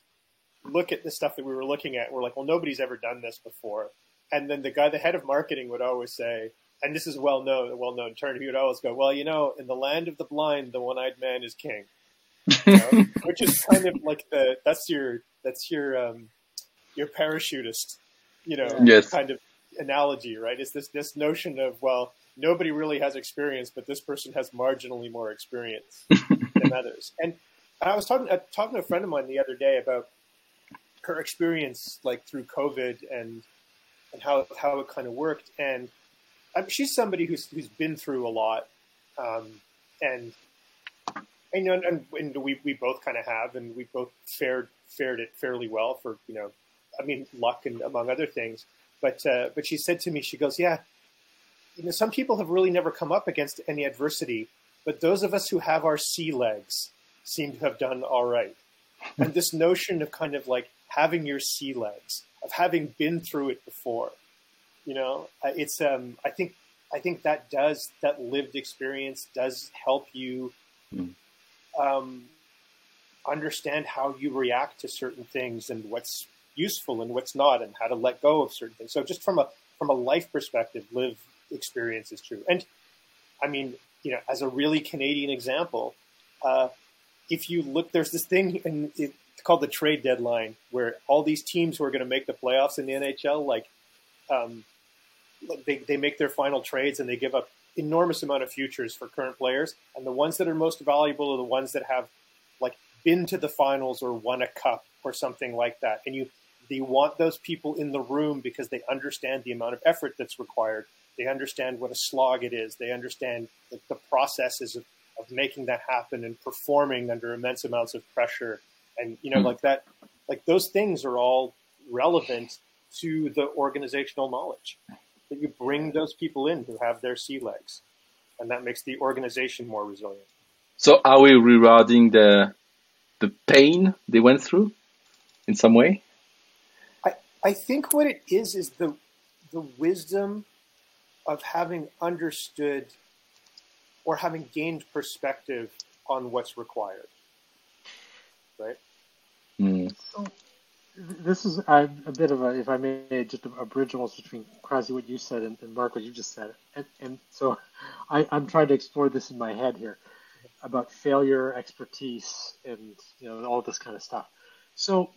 look at the stuff that we were looking at, we're like, well, nobody's ever done this before. And then the guy, the head of marketing, would always say, and this is well known, a well known term. He would always go, "Well, you know, in the land of the blind, the one eyed man is king," [laughs] you know? which is kind of like the that's your that's your um, your parachutist, you know, yes. kind of analogy, right? Is this this notion of well, nobody really has experience, but this person has marginally more experience [laughs] than others. And I was talking uh, talking to a friend of mine the other day about her experience, like through COVID and and how how it kind of worked. And um, she's somebody who's who's been through a lot, um, and and, and, and we we both kind of have, and we both fared fared it fairly well for you know, I mean, luck and among other things. But uh, but she said to me, she goes, yeah you know, some people have really never come up against any adversity, but those of us who have our sea legs seem to have done all right. and this notion of kind of like having your sea legs, of having been through it before, you know, uh, it's um, I think I think that does that lived experience does help you hmm. um, understand how you react to certain things and what's useful and what's not, and how to let go of certain things. So just from a from a life perspective, live experience is true. And I mean, you know, as a really Canadian example, uh, if you look, there's this thing and it's called the trade deadline where all these teams who are going to make the playoffs in the NHL, like, um, they, they make their final trades and they give up enormous amount of futures for current players. And the ones that are most valuable are the ones that have like been to the finals or won a cup or something like that. And you, they want those people in the room because they understand the amount of effort that's required. They understand what a slog it is. They understand the, the processes of, of making that happen and performing under immense amounts of pressure. And, you know, mm-hmm. like that, like those things are all relevant to the organizational knowledge that you bring those people in who have their sea legs and that makes the organization more resilient. So are we rewarding the, the pain they went through in some way? I, I think what it is is the the wisdom of having understood or having gained perspective on what's required. Right? Mm. So this is a, a, bit of a, if I may, just a, a bridge almost between quasi what you said and, and, Mark what you just said. And, and so I, I'm trying to explore this in my head here about failure, expertise, and you know all this kind of stuff. So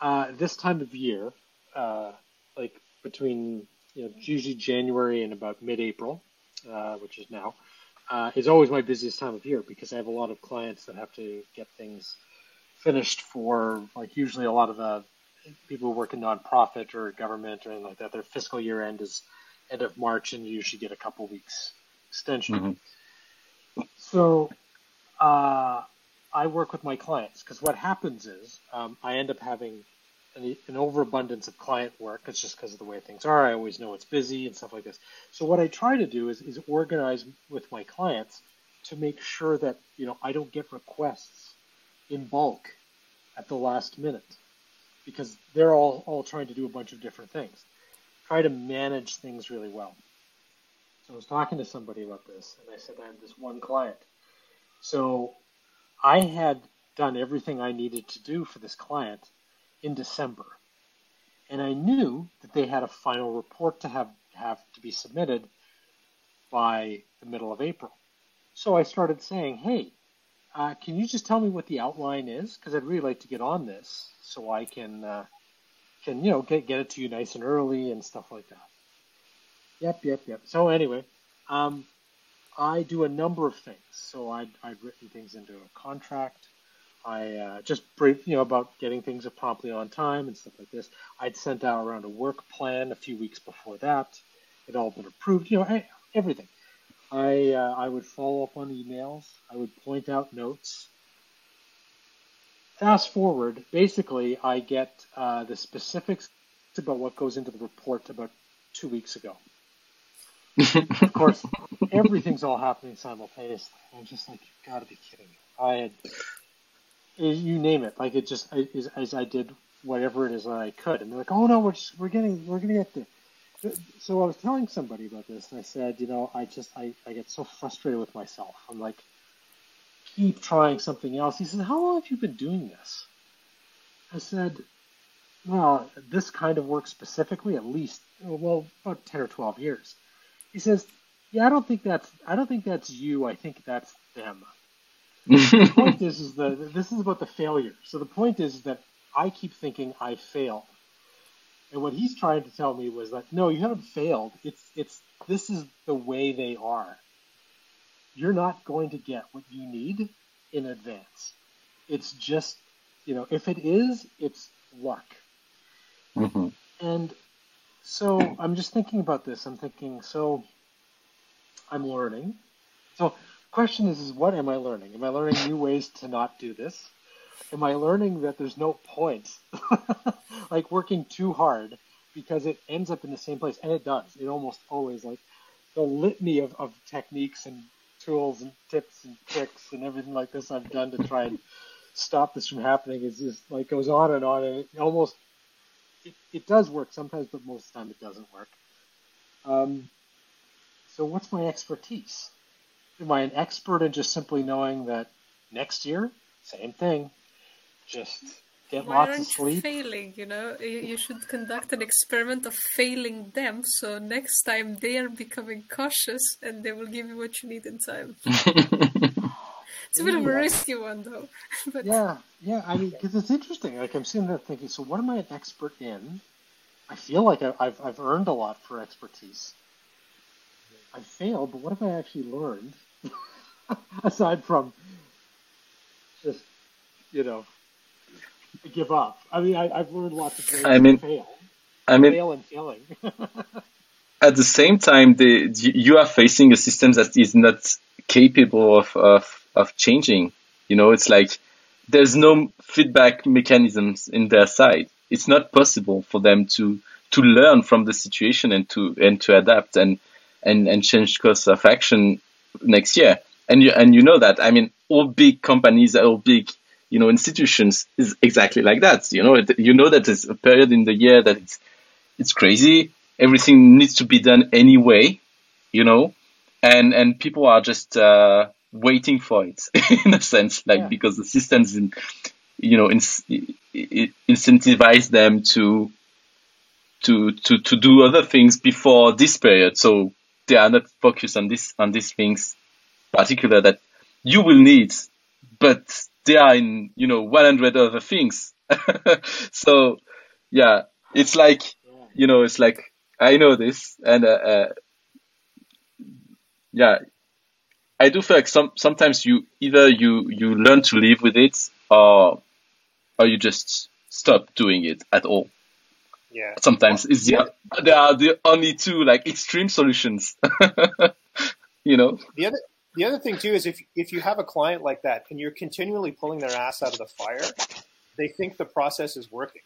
uh, this time of year, uh, like between you know usually January and about mid-April, uh, which is now, uh, is always my busiest time of year because I have a lot of clients that have to get things finished for like usually a lot of the people who work in nonprofit or government or anything like that. Their fiscal year end is end of March, and you usually get a couple weeks extension. Mm-hmm. So uh, I work with my clients because what happens is um, I end up having an, an, overabundance of client work. It's just because of the way things are. I always know it's busy and stuff like this. So what I try to do is, is organize with my clients to make sure that you know I don't get requests in bulk at the last minute because they're all, all trying to do a bunch of different things. Try to manage things really well. So I was talking to somebody about this, and I said I had this one client. So I had done everything I needed to do for this client in December. And I knew that they had a final report to have, have to be submitted by the middle of April. So I started saying, hey, uh, can you just tell me what the outline is? Because I'd really like to get on this so I can, uh, can you know, get, get it to you nice and early and stuff like that. Yep, yep, yep. So anyway, um, I do a number of things. So I'd, I'd written things into a contract. I uh, just brief, you know, about getting things promptly on time and stuff like this. I'd sent out around a work plan a few weeks before that. It all been approved, you know, everything. I uh, I would follow up on emails. I would point out notes. Fast forward, basically, I get uh, the specifics about what goes into the report about two weeks ago [laughs] of course, everything's all happening simultaneously. I'm just like, you've gotta be kidding me. I had, you name it, like it just as, as I did whatever it is that I could, and they're like, oh no, we're just, we're getting we're gonna get there. So I was telling somebody about this, and I said, you know, I just I, I get so frustrated with myself. I'm like, keep trying something else. He said, how long have you been doing this? I said, well, this kind of work specifically, at least, well, about 10 or 12 years. He says, "Yeah, I don't think that's I don't think that's you. I think that's them." The [laughs] point is, is the this is about the failure. So the point is that I keep thinking I failed, and what he's trying to tell me was that no, you haven't failed. It's it's this is the way they are. You're not going to get what you need in advance. It's just you know if it is, it's luck. Mm-hmm. And so I'm just thinking about this. I'm thinking, so I'm learning. So question is, is what am I learning? Am I learning new ways to not do this? Am I learning that there's no point, [laughs] like working too hard because it ends up in the same place? And it does. It almost always like the litany of, of techniques and tools and tips and tricks and everything like this I've done to try and stop this from happening is just like goes on and on and it almost it, it does work sometimes, but most of the time it doesn't work. Um, so what's my expertise? Am I an expert in just simply knowing that next year, same thing, just get Why lots aren't of sleep. you failing? You know, you, you should conduct an experiment of failing them, so next time they are becoming cautious and they will give you what you need in time. [laughs] It's a bit of a risky one, though. [laughs] but Yeah, yeah. I mean, because it's interesting. Like I'm sitting there thinking, so what am I an expert in? I feel like I've I've earned a lot for expertise. I failed, but what have I actually learned [laughs] aside from just you know give up? I mean, I, I've learned lots of ways I mean- fail, I mean, fail and failing. [laughs] at the same time, the, you are facing a system that is not capable of, of, of changing. You know, it's like there's no feedback mechanisms in their side. It's not possible for them to, to learn from the situation and to, and to adapt and, and, and change course of action next year. And you, and you know that, I mean, all big companies, all big, you know, institutions is exactly like that. You know, it, you know that there's a period in the year that it's, it's crazy. Everything needs to be done anyway, you know, and and people are just uh, waiting for it [laughs] in a sense, like Yeah. because the systems, in, you know, ins- i- i- incentivize them to to to to do other things before this period, so they are not focused on this on these things particular that you will need, but they are in you know 100 other things. [laughs] so yeah, it's like you know, it's like I know this, and uh, uh, yeah, I do feel like some sometimes you either you you learn to live with it, or or you just stop doing it at all. Yeah. Sometimes it's the there are the only two like extreme solutions. [laughs] you know, The other the other thing too is if if you have a client like that and you're continually pulling their ass out of the fire, they think the process is working.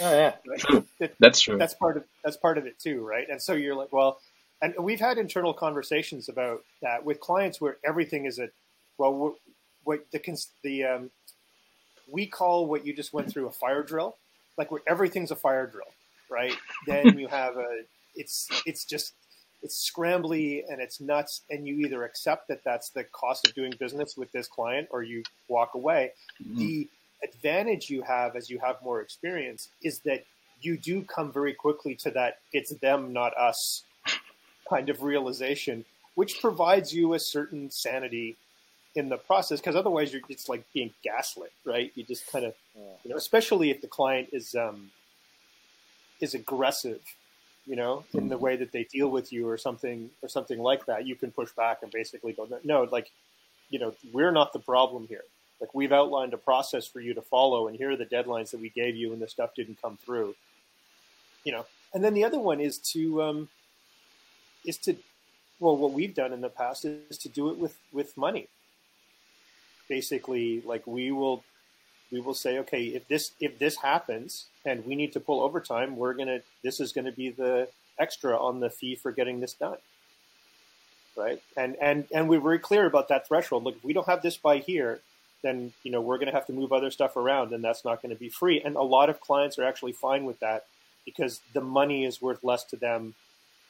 oh yeah, Right? That- that's true. that's part of that's part of it too, right? And so you're like, well, and we've had internal conversations about that with clients where everything is a well, what- what the the um, we call what you just went through a fire drill, like where everything's a fire drill, right? then [laughs] you have a it's it's just it's scrambly and it's nuts, and you either accept that that's the cost of doing business with this client or you walk away. Mm-hmm. The advantage you have as you have more experience is that you do come very quickly to that it's them not us kind of realization which provides you a certain sanity in the process because otherwise you're it's like being gaslit right? You just kind of you know especially if the client is um is aggressive you know in the way that they deal with you or something or something like that you can push back and basically go no like you know we're not the problem here. Like we've outlined a process for you to follow and here are the deadlines that we gave you and the stuff didn't come through. You know and then the other one is to um is to well what we've done in the past is to do it with with money. Basically like we will we will say okay if this if this happens and we need to pull overtime we're going to this is going to be the extra on the fee for getting this done. Right? And and and we're very clear about that threshold. Look if we don't have this by here then you know we're going to have to move other stuff around and that's not going to be free. And a lot of clients are actually fine with that because the money is worth less to them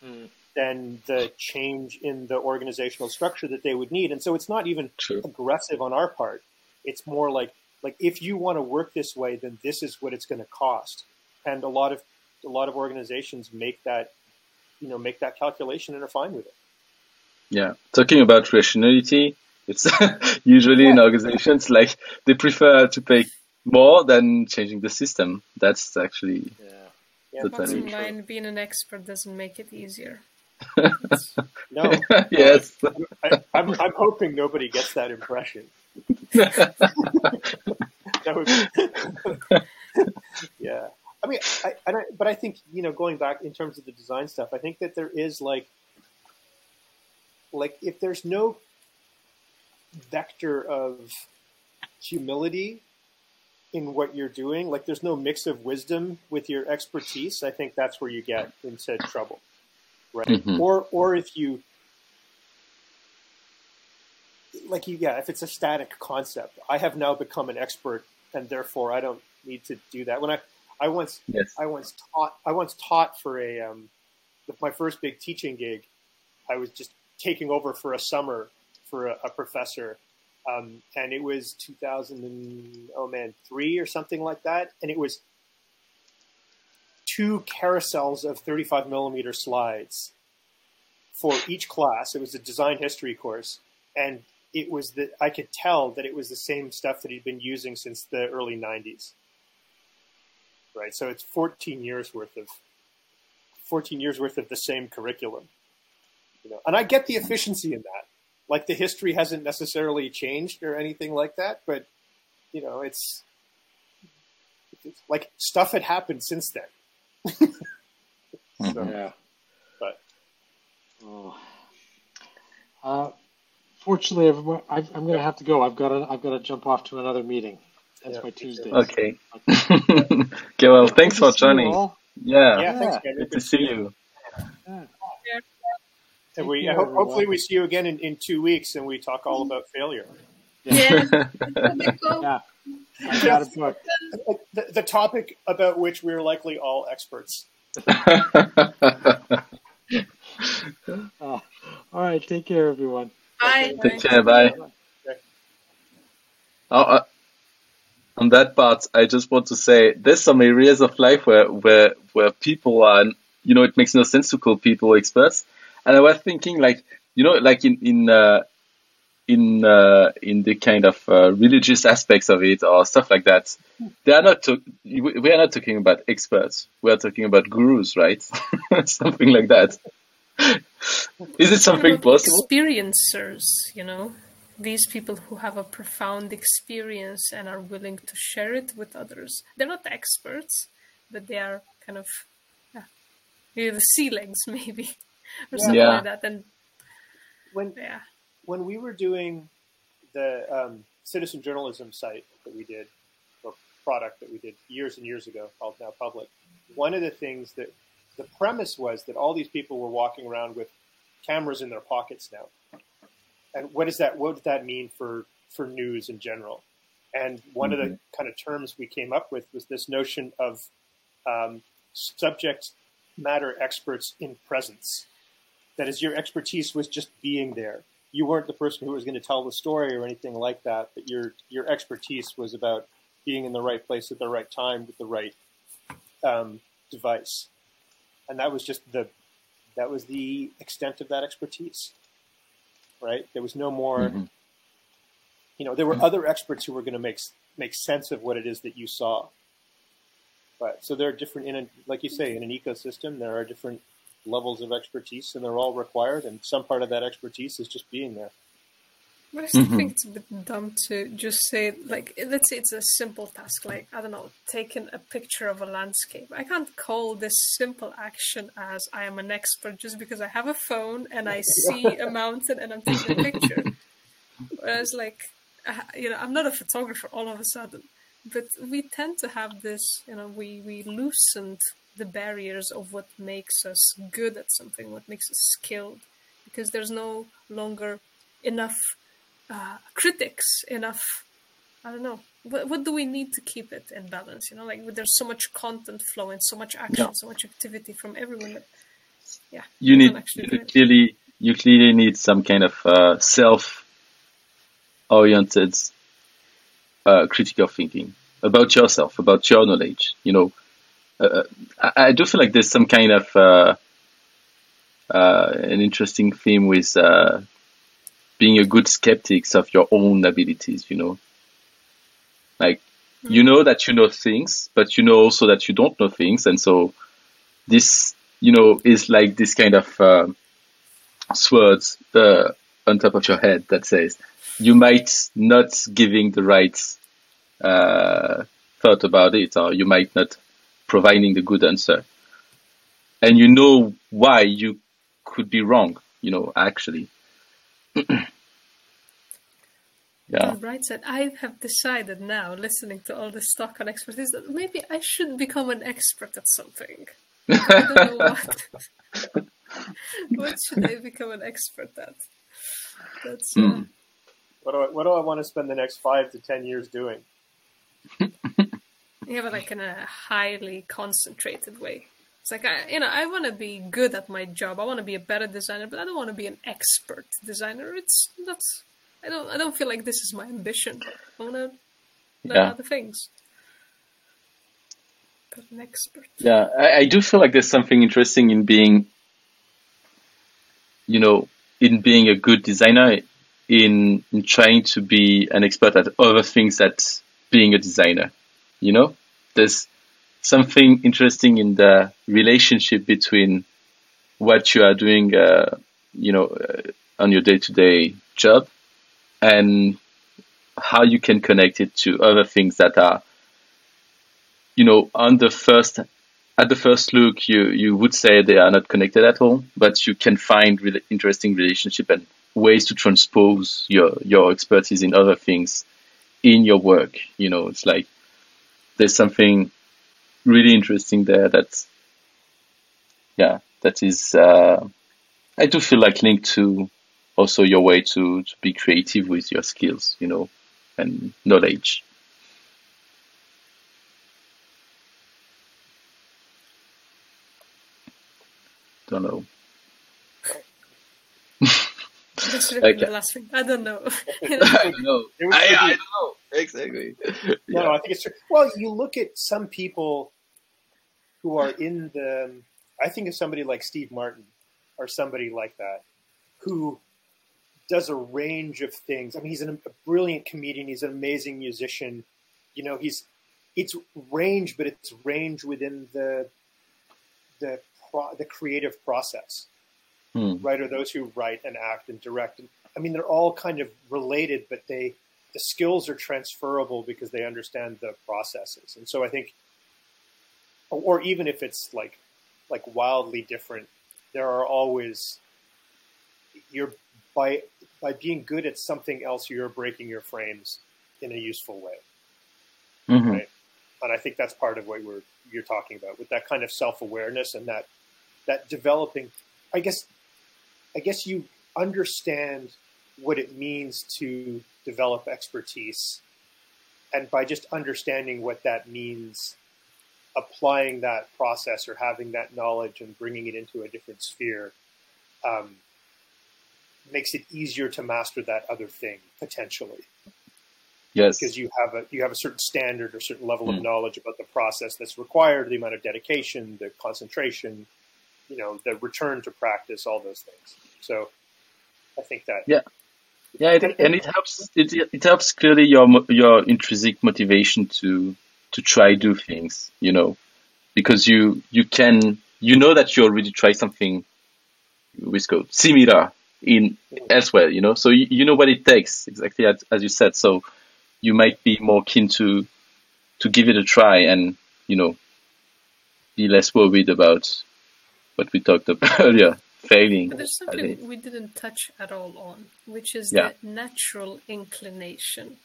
Hmm. than the change in the organizational structure that they would need. And so it's not even True. aggressive on our part. It's more like like if you want to work this way then this is what it's going to cost and a lot of a lot of organizations make that you know make that calculation and are fine with it Yeah, talking about rationality, it's [laughs] usually in organizations like they prefer to pay more than changing the system. That's actually yeah. yeah Totally bottom true. line, being an expert doesn't make it easier. [laughs] no yes. I, [laughs] I'm, I'm hoping nobody gets that impression That would be- [laughs] yeah i mean I, I don't, but i think you know going back in terms of the design stuff i think that there is like like if there's no vector of humility in what you're doing like there's no mix of wisdom with your expertise i think that's where you get into trouble right Mhm. or or if you like you yeah if it's a static concept i have now become an expert and therefore i don't need to do that when i i once Yes. i once taught i once taught for a um my first big teaching gig i was just taking over for a summer for a, a professor um, and it was 2000 and, oh man three or something like that, and it was two carousels of 35 millimeter slides for each class. It was a design history course, and it was that I could tell that it was the same stuff that he'd been using since the early 90s. Right, so it's 14 years worth of 14 years worth of the same curriculum. You know, and I get the efficiency in that. Like the history hasn't necessarily changed or anything like that, but you know, it's, it's like stuff had happened since then. [laughs] so, Yeah. but Oh. Uh, fortunately, everyone, I, I'm going to have to go. I've got to. I've got to jump off to another meeting. That's Yeah, my. Tuesday. Okay. okay. [laughs] Well, thanks for joining. yeah, Yeah. thanks, Yeah. Kendra. Good to see you. And we, Take I care, hope, hopefully, we see you again in, in two weeks and we talk all about failure. Yeah. Go. [laughs] Yeah. I got a book. The, the topic about which we're likely all experts. [laughs] Oh. All right. Take care, everyone. Bye. Take care. Bye. Oh, uh, on that part, I just want to say there's some areas of life where, where, where people are, you know, it makes no sense to call people experts. And I was thinking like, you know, like in, in, uh, in, uh, in the kind of, uh, religious aspects of it or stuff like that, they are not, to- we are not talking about experts. We are talking about gurus, right? [laughs] Something like that. Is it something About possible? Experiencers, you know, these people who have a profound experience and are willing to share it with others. They're not experts, but they are kind of, yeah, maybe the sea legs, [laughs] maybe, or something Yeah. like that. And When yeah, when we were doing the um, citizen journalism site that we did, or product that we did years and years ago, called Now Public, one of the things that the premise was that all these people were walking around with cameras in their pockets now. And what does that what did that mean for for news in general? And one of the kind of terms we came up with was this notion of um, subject matter experts in presence. That is, your expertise was just being there. You weren't the person who was going to tell the story or anything like that. But your your expertise was about being in the right place at the right time with the right um, device, and that was just the that was the extent of that expertise. Right? There was no more. Mhm. You know, there were other experts who were going to make make sense of what it is that you saw. But so there are different in a, like you say in an ecosystem there are different levels of expertise and they're all required and some part of that expertise is just being there. But I still Mhm. think it's a bit dumb to just say, like, let's say it's a simple task, like, I don't know, taking a picture of a landscape. I can't call this simple action as I am an expert just because I have a phone and I [laughs] see a mountain and I'm taking a picture. Whereas, like, uh, you know, I'm not a photographer all of a sudden, but we tend to have this, you know, we, we loosened the barriers of what makes us good at something, what makes us skilled, because there's no longer enough uh, critics, enough. I don't know. What, what do we need to keep it in balance? You know, like there's so much content flowing, so much action, Yeah. so much activity from everyone. That, yeah, you need you clearly you clearly need some kind of uh, self oriented uh, critical thinking about yourself about your knowledge you know uh, I, I do feel like there's some kind of uh, uh, an interesting theme with uh, being a good skeptics of your own abilities you know. Like you know that you know things but you know also that you don't know things and so this you know is like this kind of um swords uh, on top of your head that says you might not giving the right uh, thought about it or you might not providing the good answer. And you know why you could be wrong you know actually yeah On the bright side, I have decided now, listening to all this talk on expertise, that maybe I should become an expert at something. I don't know what. [laughs] what should I become an expert at? That's uh, Hmm. What do I, what do I want to spend the next five to ten years doing? yeah, but like in a highly concentrated way. It's like I, you know, I want to be good at my job. I want to be a better designer, but I don't want to be an expert designer. It's that's I don't I don't feel like this is my ambition. I want to learn Yeah. other things. But an expert. Yeah, I, I do feel like there's something interesting in being, you know, in being a good designer, in, in trying to be an expert at other things that being a designer. You know, there's something interesting in the relationship between what you are doing, uh, you know, uh, on your day-to-day job and how you can connect it to other things that are you know, on the first, at the first look, you, you would say they are not connected at all, but you can find really interesting relationship and ways to transpose your, your expertise in other things in your work. You know, it's like there's something really interesting there that's, yeah, that is, uh, I do feel like linked to also your way to, to be creative with your skills, you know, and knowledge. Don't know. This should have been the last thing. I don't know. [laughs] [laughs] I know. It was I, I don't know. Exactly. No, Yeah. I think it's true. Well, you look at some people who are in the. I think of somebody like Steve Martin or somebody like that who does a range of things. I mean, he's an, a brilliant comedian. He's an amazing musician. You know, he's it's range, but it's range within the the pro, the creative process Hmm. right? Or those who write and act and direct. And, I mean, they're all kind of related, but they the skills are transferable because they understand the processes. And so I think, or, even if it's like like wildly different, there are always you're by by being good at something else, you're breaking your frames in a useful way, Mhm. right? And I think that's part of what we're you're talking about with that kind of self awareness and that that developing. I guess I guess you understand what it means to develop expertise, and by just understanding what that means, applying that process or having that knowledge and bringing it into a different sphere um, makes it easier to master that other thing potentially Yes. because you have a you have a certain standard or certain level Mm. of knowledge about the process that's required, the amount of dedication, the concentration, you know, the return to practice, all those things. So, I think that Yeah. Yeah, it, and it helps. It it helps clearly your your intrinsic motivation to to try do things. You know, because you you can you know that you already try something with code similar in mm-hmm. elsewhere. You know, so you, you know what it takes exactly as, as you said. So you might be more keen to to give it a try and you know be less worried about what we talked about [laughs] earlier, failing. There's something we didn't touch at all on, which is Yeah. the natural inclination,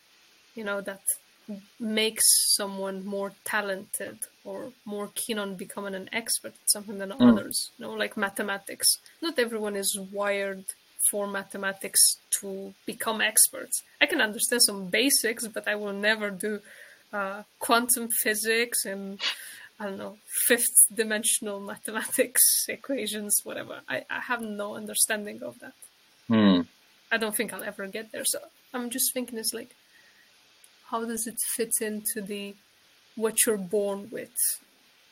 you know, that makes someone more talented or more keen on becoming an expert at something than Mm. others. You know, like mathematics. Not everyone is wired for mathematics to become experts. I can understand some basics, but I will never do uh, quantum physics and I don't know, fifth dimensional mathematics [laughs] equations, whatever. I, I have no understanding of that. Hmm. I don't think I'll ever get there. So I'm just thinking it's like, how does it fit into the what you're born with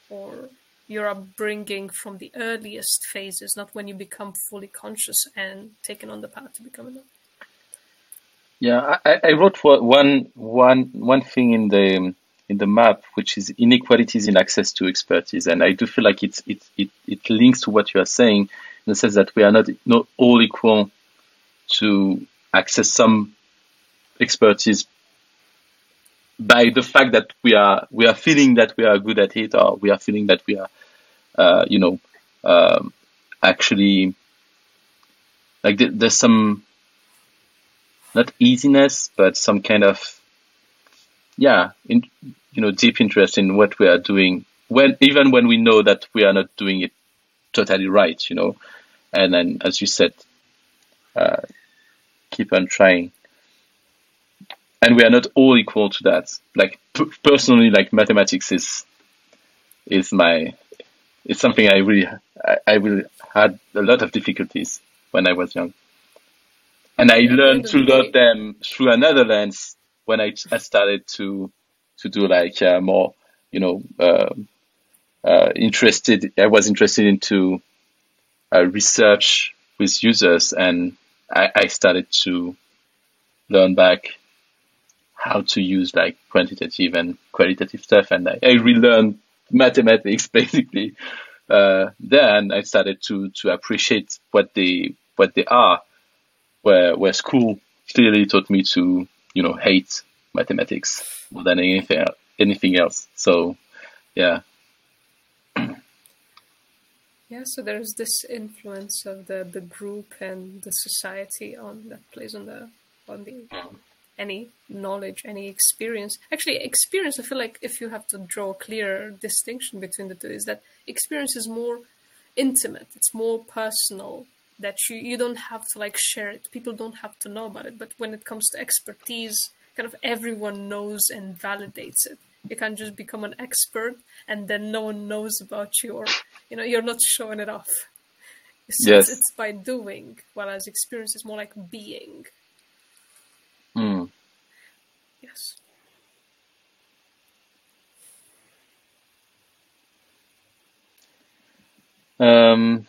or your upbringing from the earliest phases, not when you become fully conscious and taken on the path to becoming a Yeah, I, I wrote one one one thing in the in the map, which is inequalities in access to expertise, and I do feel like it's it it, it links to what you are saying in the sense that we are not not all equal to access some expertise by the fact that we are we are feeling that we are good at it, or we are feeling that we are, uh, you know, um, actually like there- there's some not easiness, but some kind of yeah, in, you know, deep interest in what we are doing. When even when we know that we are not doing it totally right, you know, and then as you said, uh, keep on trying. And we are not all equal to that. Like p- personally, like mathematics is is my it's something I really I, I really had a lot of difficulties when I was young. and I learned to love them through another lens when I, I started to to do like uh, more, you know, uh, uh, interested. I was interested into uh, research with users, and I, I started to learn back how to use like quantitative and qualitative stuff, and I, I relearned mathematics [laughs] basically. Uh, then I started to to appreciate what they what they are. Where where school clearly taught me to you know hate mathematics more than anything anything else. So yeah. [clears throat] Yeah, so there's this influence of the, the group and the society on that plays on the on the any knowledge, any experience. Actually, experience. I feel like if you have to draw a clear distinction between the two, is that experience is more intimate. It's more personal. That you you don't have to like share it. People don't have to know about it. But when it comes to expertise, kind of everyone knows and validates it. You can't just become an expert and then no one knows about you, or you know you're not showing it off. So Yes. it's, it's by doing, whereas experience is more like being. Hmm. Yes. Um,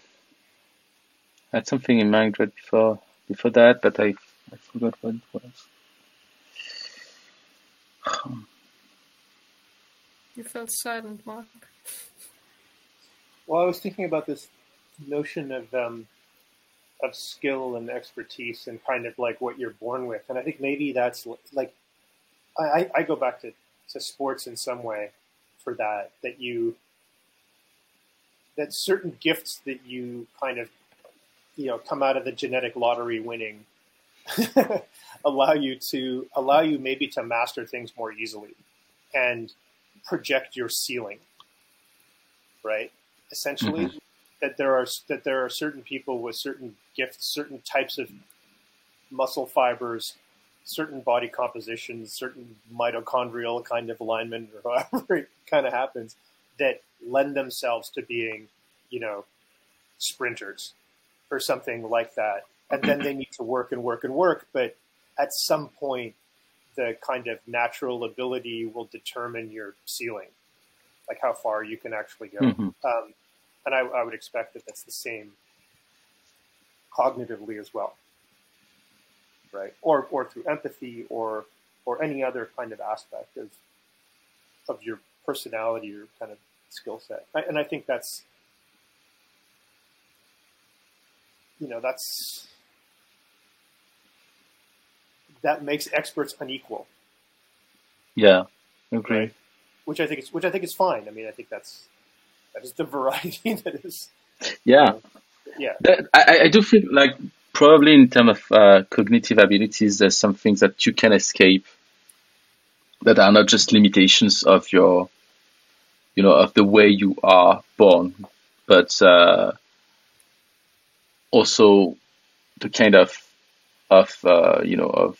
I had something in mind right before before that, but I I forgot what it was. You felt silent, Mark. Well, I was thinking about this notion of um, of skill and expertise and kind of like what you're born with, and I think maybe that's like I, I I go back to, to sports in some way for that that you that certain gifts that you kind of you know come out of the genetic lottery winning [laughs] allow you to allow you maybe to master things more easily and project your ceiling right? Essentially mm-hmm. that there are that there are certain people with certain gifts certain types of muscle fibers certain body compositions certain mitochondrial kind of alignment or [laughs] however it kind of happens that lend themselves to being you know sprinters or something like that. And then they need to work and work and work but at some point the kind of natural ability will determine your ceiling like how far you can actually go. Mhm. um, and I, I would expect that that's the same cognitively as well right? Or or through empathy or or any other kind of aspect of of your personality or kind of skill set. And i think that's you know that's that makes experts unequal. Yeah, agree. Right. which i think is which i think is fine. I mean i think that's that is the [laughs] variety that is. Yeah, yeah. That, I, I do feel like probably in terms of uh, cognitive abilities, there's some things that you can escape that are not just limitations of your, you know, of the way you are born, but uh, also the kind of of uh, you know of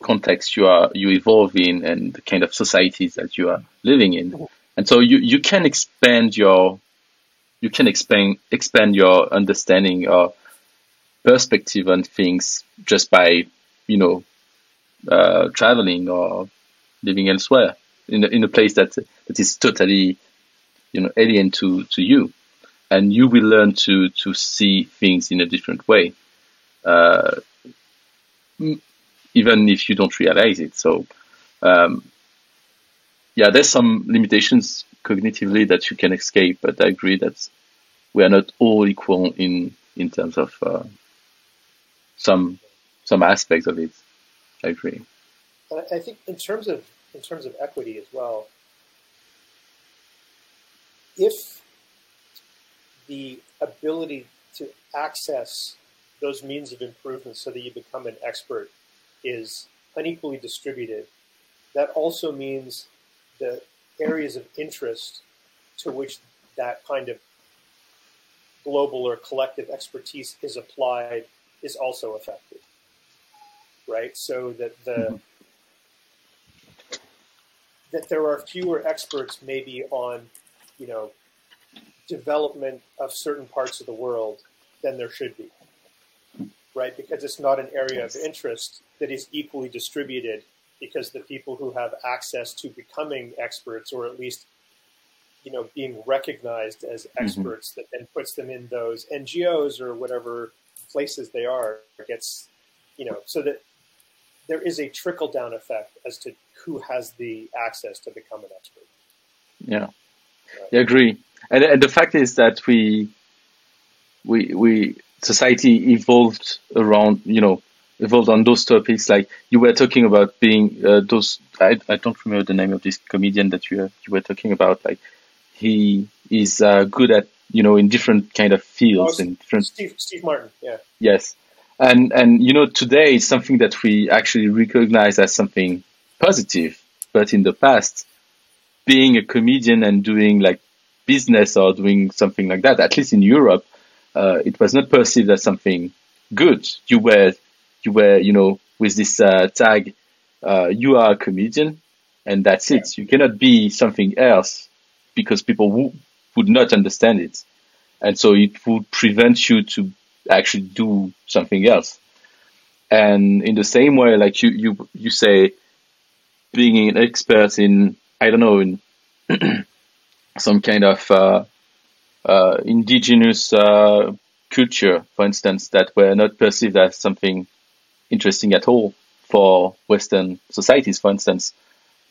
context you are you evolve in and the kind of societies that you are living in, and so you you can expand your you can expand expand your understanding or perspective on things just by you know uh, traveling or living elsewhere in a, in a place that that is totally you know alien to to you and you will learn to to see things in a different way. Uh, even if you don't realize it. So um, yeah there's some limitations cognitively that you can escape but i agree that we are not all equal in in terms of uh, some some aspects of it. I agree. I think in terms of in terms of equity as well, if the ability to access those means of improvement so that you become an expert is unequally distributed, that also means the areas of interest to which that kind of global or collective expertise is applied is also affected. Right? So that the mm-hmm. that there are fewer experts maybe on, you know, development of certain parts of the world than there should be. right? Because it's not an area of interest that is equally distributed because the people who have access to becoming experts or at least you know being recognized as mm-hmm. experts mm-hmm. that then puts them in those NGOs or whatever places they are gets you know so that there is a trickle down effect as to who has the access to become an expert. Yeah, right. I agree. And, and the fact is that we we we society evolved around you know evolved on those topics. Like you were talking about being uh, those. I, I don't remember the name of this comedian that you you were talking about. Like he is uh, good at you know in different kind of fields oh, and different. Steve Steve Martin, yeah. Yes, and and you know today it's something that we actually recognize as something positive, but in the past, being a comedian and doing like business or doing something like that, at least in Europe, uh, it was not perceived as something good. You were you were you know with this uh, tag, uh, you are a comedian, and that's it. You cannot be something else because people w- would not understand it, and so it would prevent you to actually do something else. And in the same way, like you, you, you say, being an expert in, I don't know, in [clears throat] some kind of uh, uh, indigenous uh, culture, for instance, that were not perceived as something interesting at all for Western societies, for instance,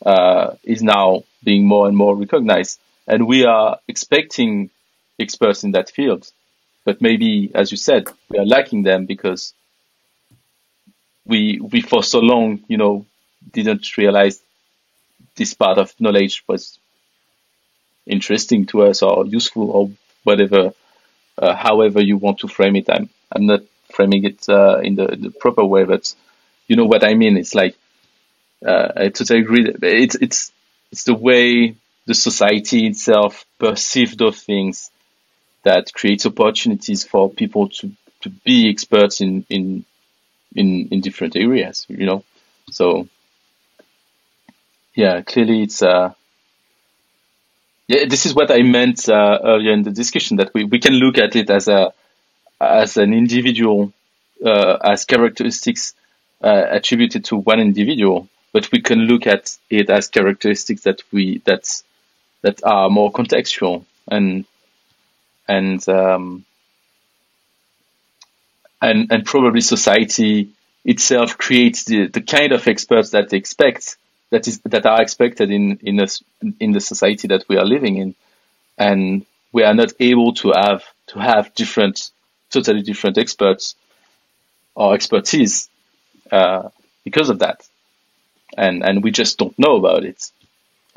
uh, is now being more and more recognized. And we are expecting experts in that field but maybe, as you said, we are lacking them because we we for so long, you know, didn't realize this part of knowledge was interesting to us or useful or whatever, uh, however you want to frame it. I'm I'm not framing it uh, in the, the, proper way, but you know what I mean. It's like uh, I totally agree. It's it's it's the way the society itself perceives those things that creates opportunities for people to, to be experts in, in, in, in different areas, you know? So, yeah, clearly it's, uh, yeah, this is what I meant, uh, earlier in the discussion that we, we can look at it as a, as an individual, uh, as characteristics, uh, attributed to one individual, but we can look at it as characteristics that we, that's, that are more contextual and and um, and and probably society itself creates the, the kind of experts that they expect that is that are expected in in a, in the society that we are living in, and we are not able to have to have different totally different experts or expertise uh, because of that, and and we just don't know about it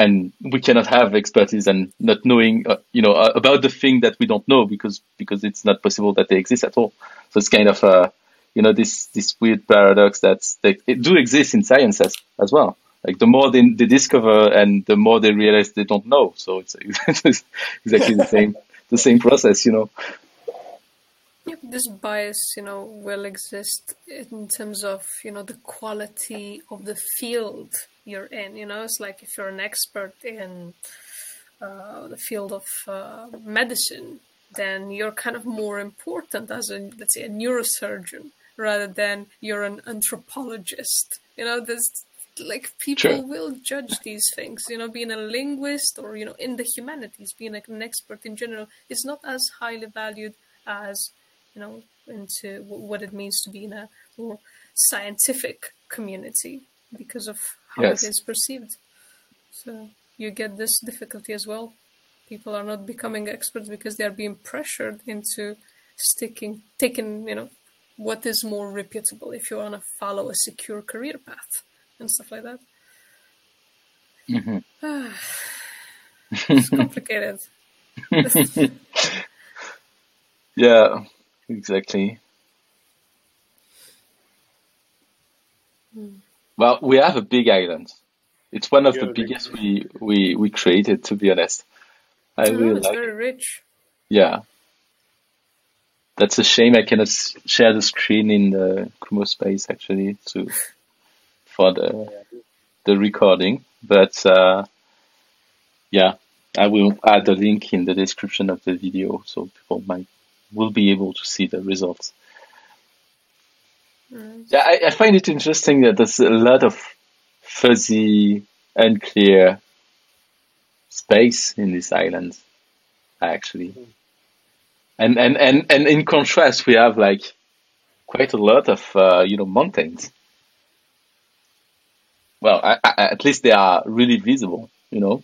and we cannot have expertise and not knowing, uh, you know, uh, about the thing that we don't know because because it's not possible that they exist at all. So it's kind of, uh, you know, this this weird paradox that they do exist in science as well. Like the more they, they discover and the more they realize they don't know. So it's [laughs] exactly the same the same process, you know. Yeah, this bias, you know, will exist in terms of, you know, the quality of the field you're in. You know, it's like if you're an expert in uh, the field of uh, medicine, then you're kind of more important as a let's say a neurosurgeon rather than you're an anthropologist. You know, there's like people sure. will judge these things. You know, being a linguist or you know in the humanities, being like an expert in general is not as highly valued as you know into what it means to be in a more scientific community because of how yes. it is perceived. So you get this difficulty as well. People are not becoming experts because they are being pressured into sticking, taking, you know, what is more reputable if you want to follow a secure career path and stuff like that. Mm-hmm. [sighs] it's complicated. [laughs] yeah, exactly. Mm. Well, we have a big island. It's one of the biggest we, we, we created, to be honest. I oh, really it's like very rich. Yeah. That's a shame I cannot share the screen in the Kumospace actually to for the the recording. But uh, yeah, I will add a link in the description of the video so people might will be able to see the results. Yeah, I, I find it interesting that there's a lot of fuzzy, unclear space in this island, actually. And, and, and, and in contrast, we have like quite a lot of, uh, you know, mountains. Well, I, I, at least they are really visible, you know.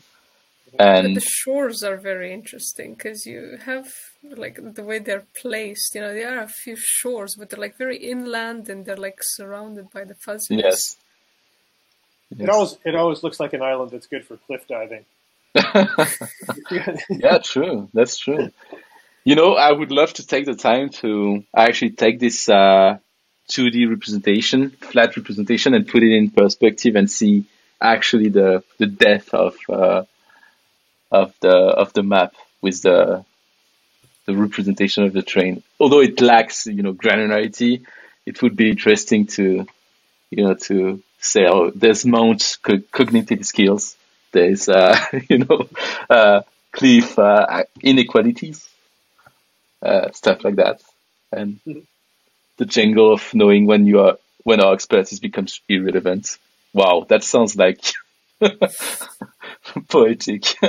But And the shores are very interesting because you have like the way they're placed. You know, there are a few shores, but they're like very inland and they're like surrounded by the fuzziness. yes, It always it always looks like an island that's good for cliff diving. [laughs] [laughs] yeah, true. That's true. You know, I would love to take the time to actually take this uh, 2D representation, flat representation, and put it in perspective and see actually the the depth of uh, of the of the map with the the representation of the train. Although it lacks, you know, granularity, it would be interesting to, you know, to say, oh, there's Mount co- cognitive skills. There's, uh, [laughs] you know, uh, cliff uh, inequalities, uh, stuff like that, and the jingle of knowing when you are when our expertise becomes irrelevant. Wow, that sounds like [laughs] poetic. [laughs]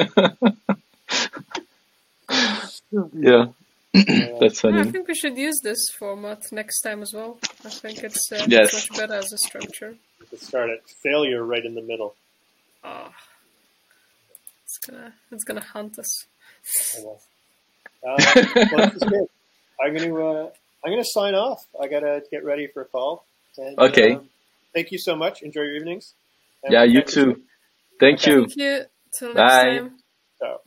yeah, that's Yeah, I think we should use this format next time as well. I think it's, uh, Yes. it's much better as a structure. Let's start at failure right in the middle. Ah, it's gonna it's gonna hunt us. I know. Uh, well, this is good. I'm going to uh, I'm going to sign off. I got to get ready for a call. And, Okay. um, thank you so much. Enjoy your evenings. And Yeah, you too. Thank Okay. you. Thank you. Till next Bye. time. Ciao.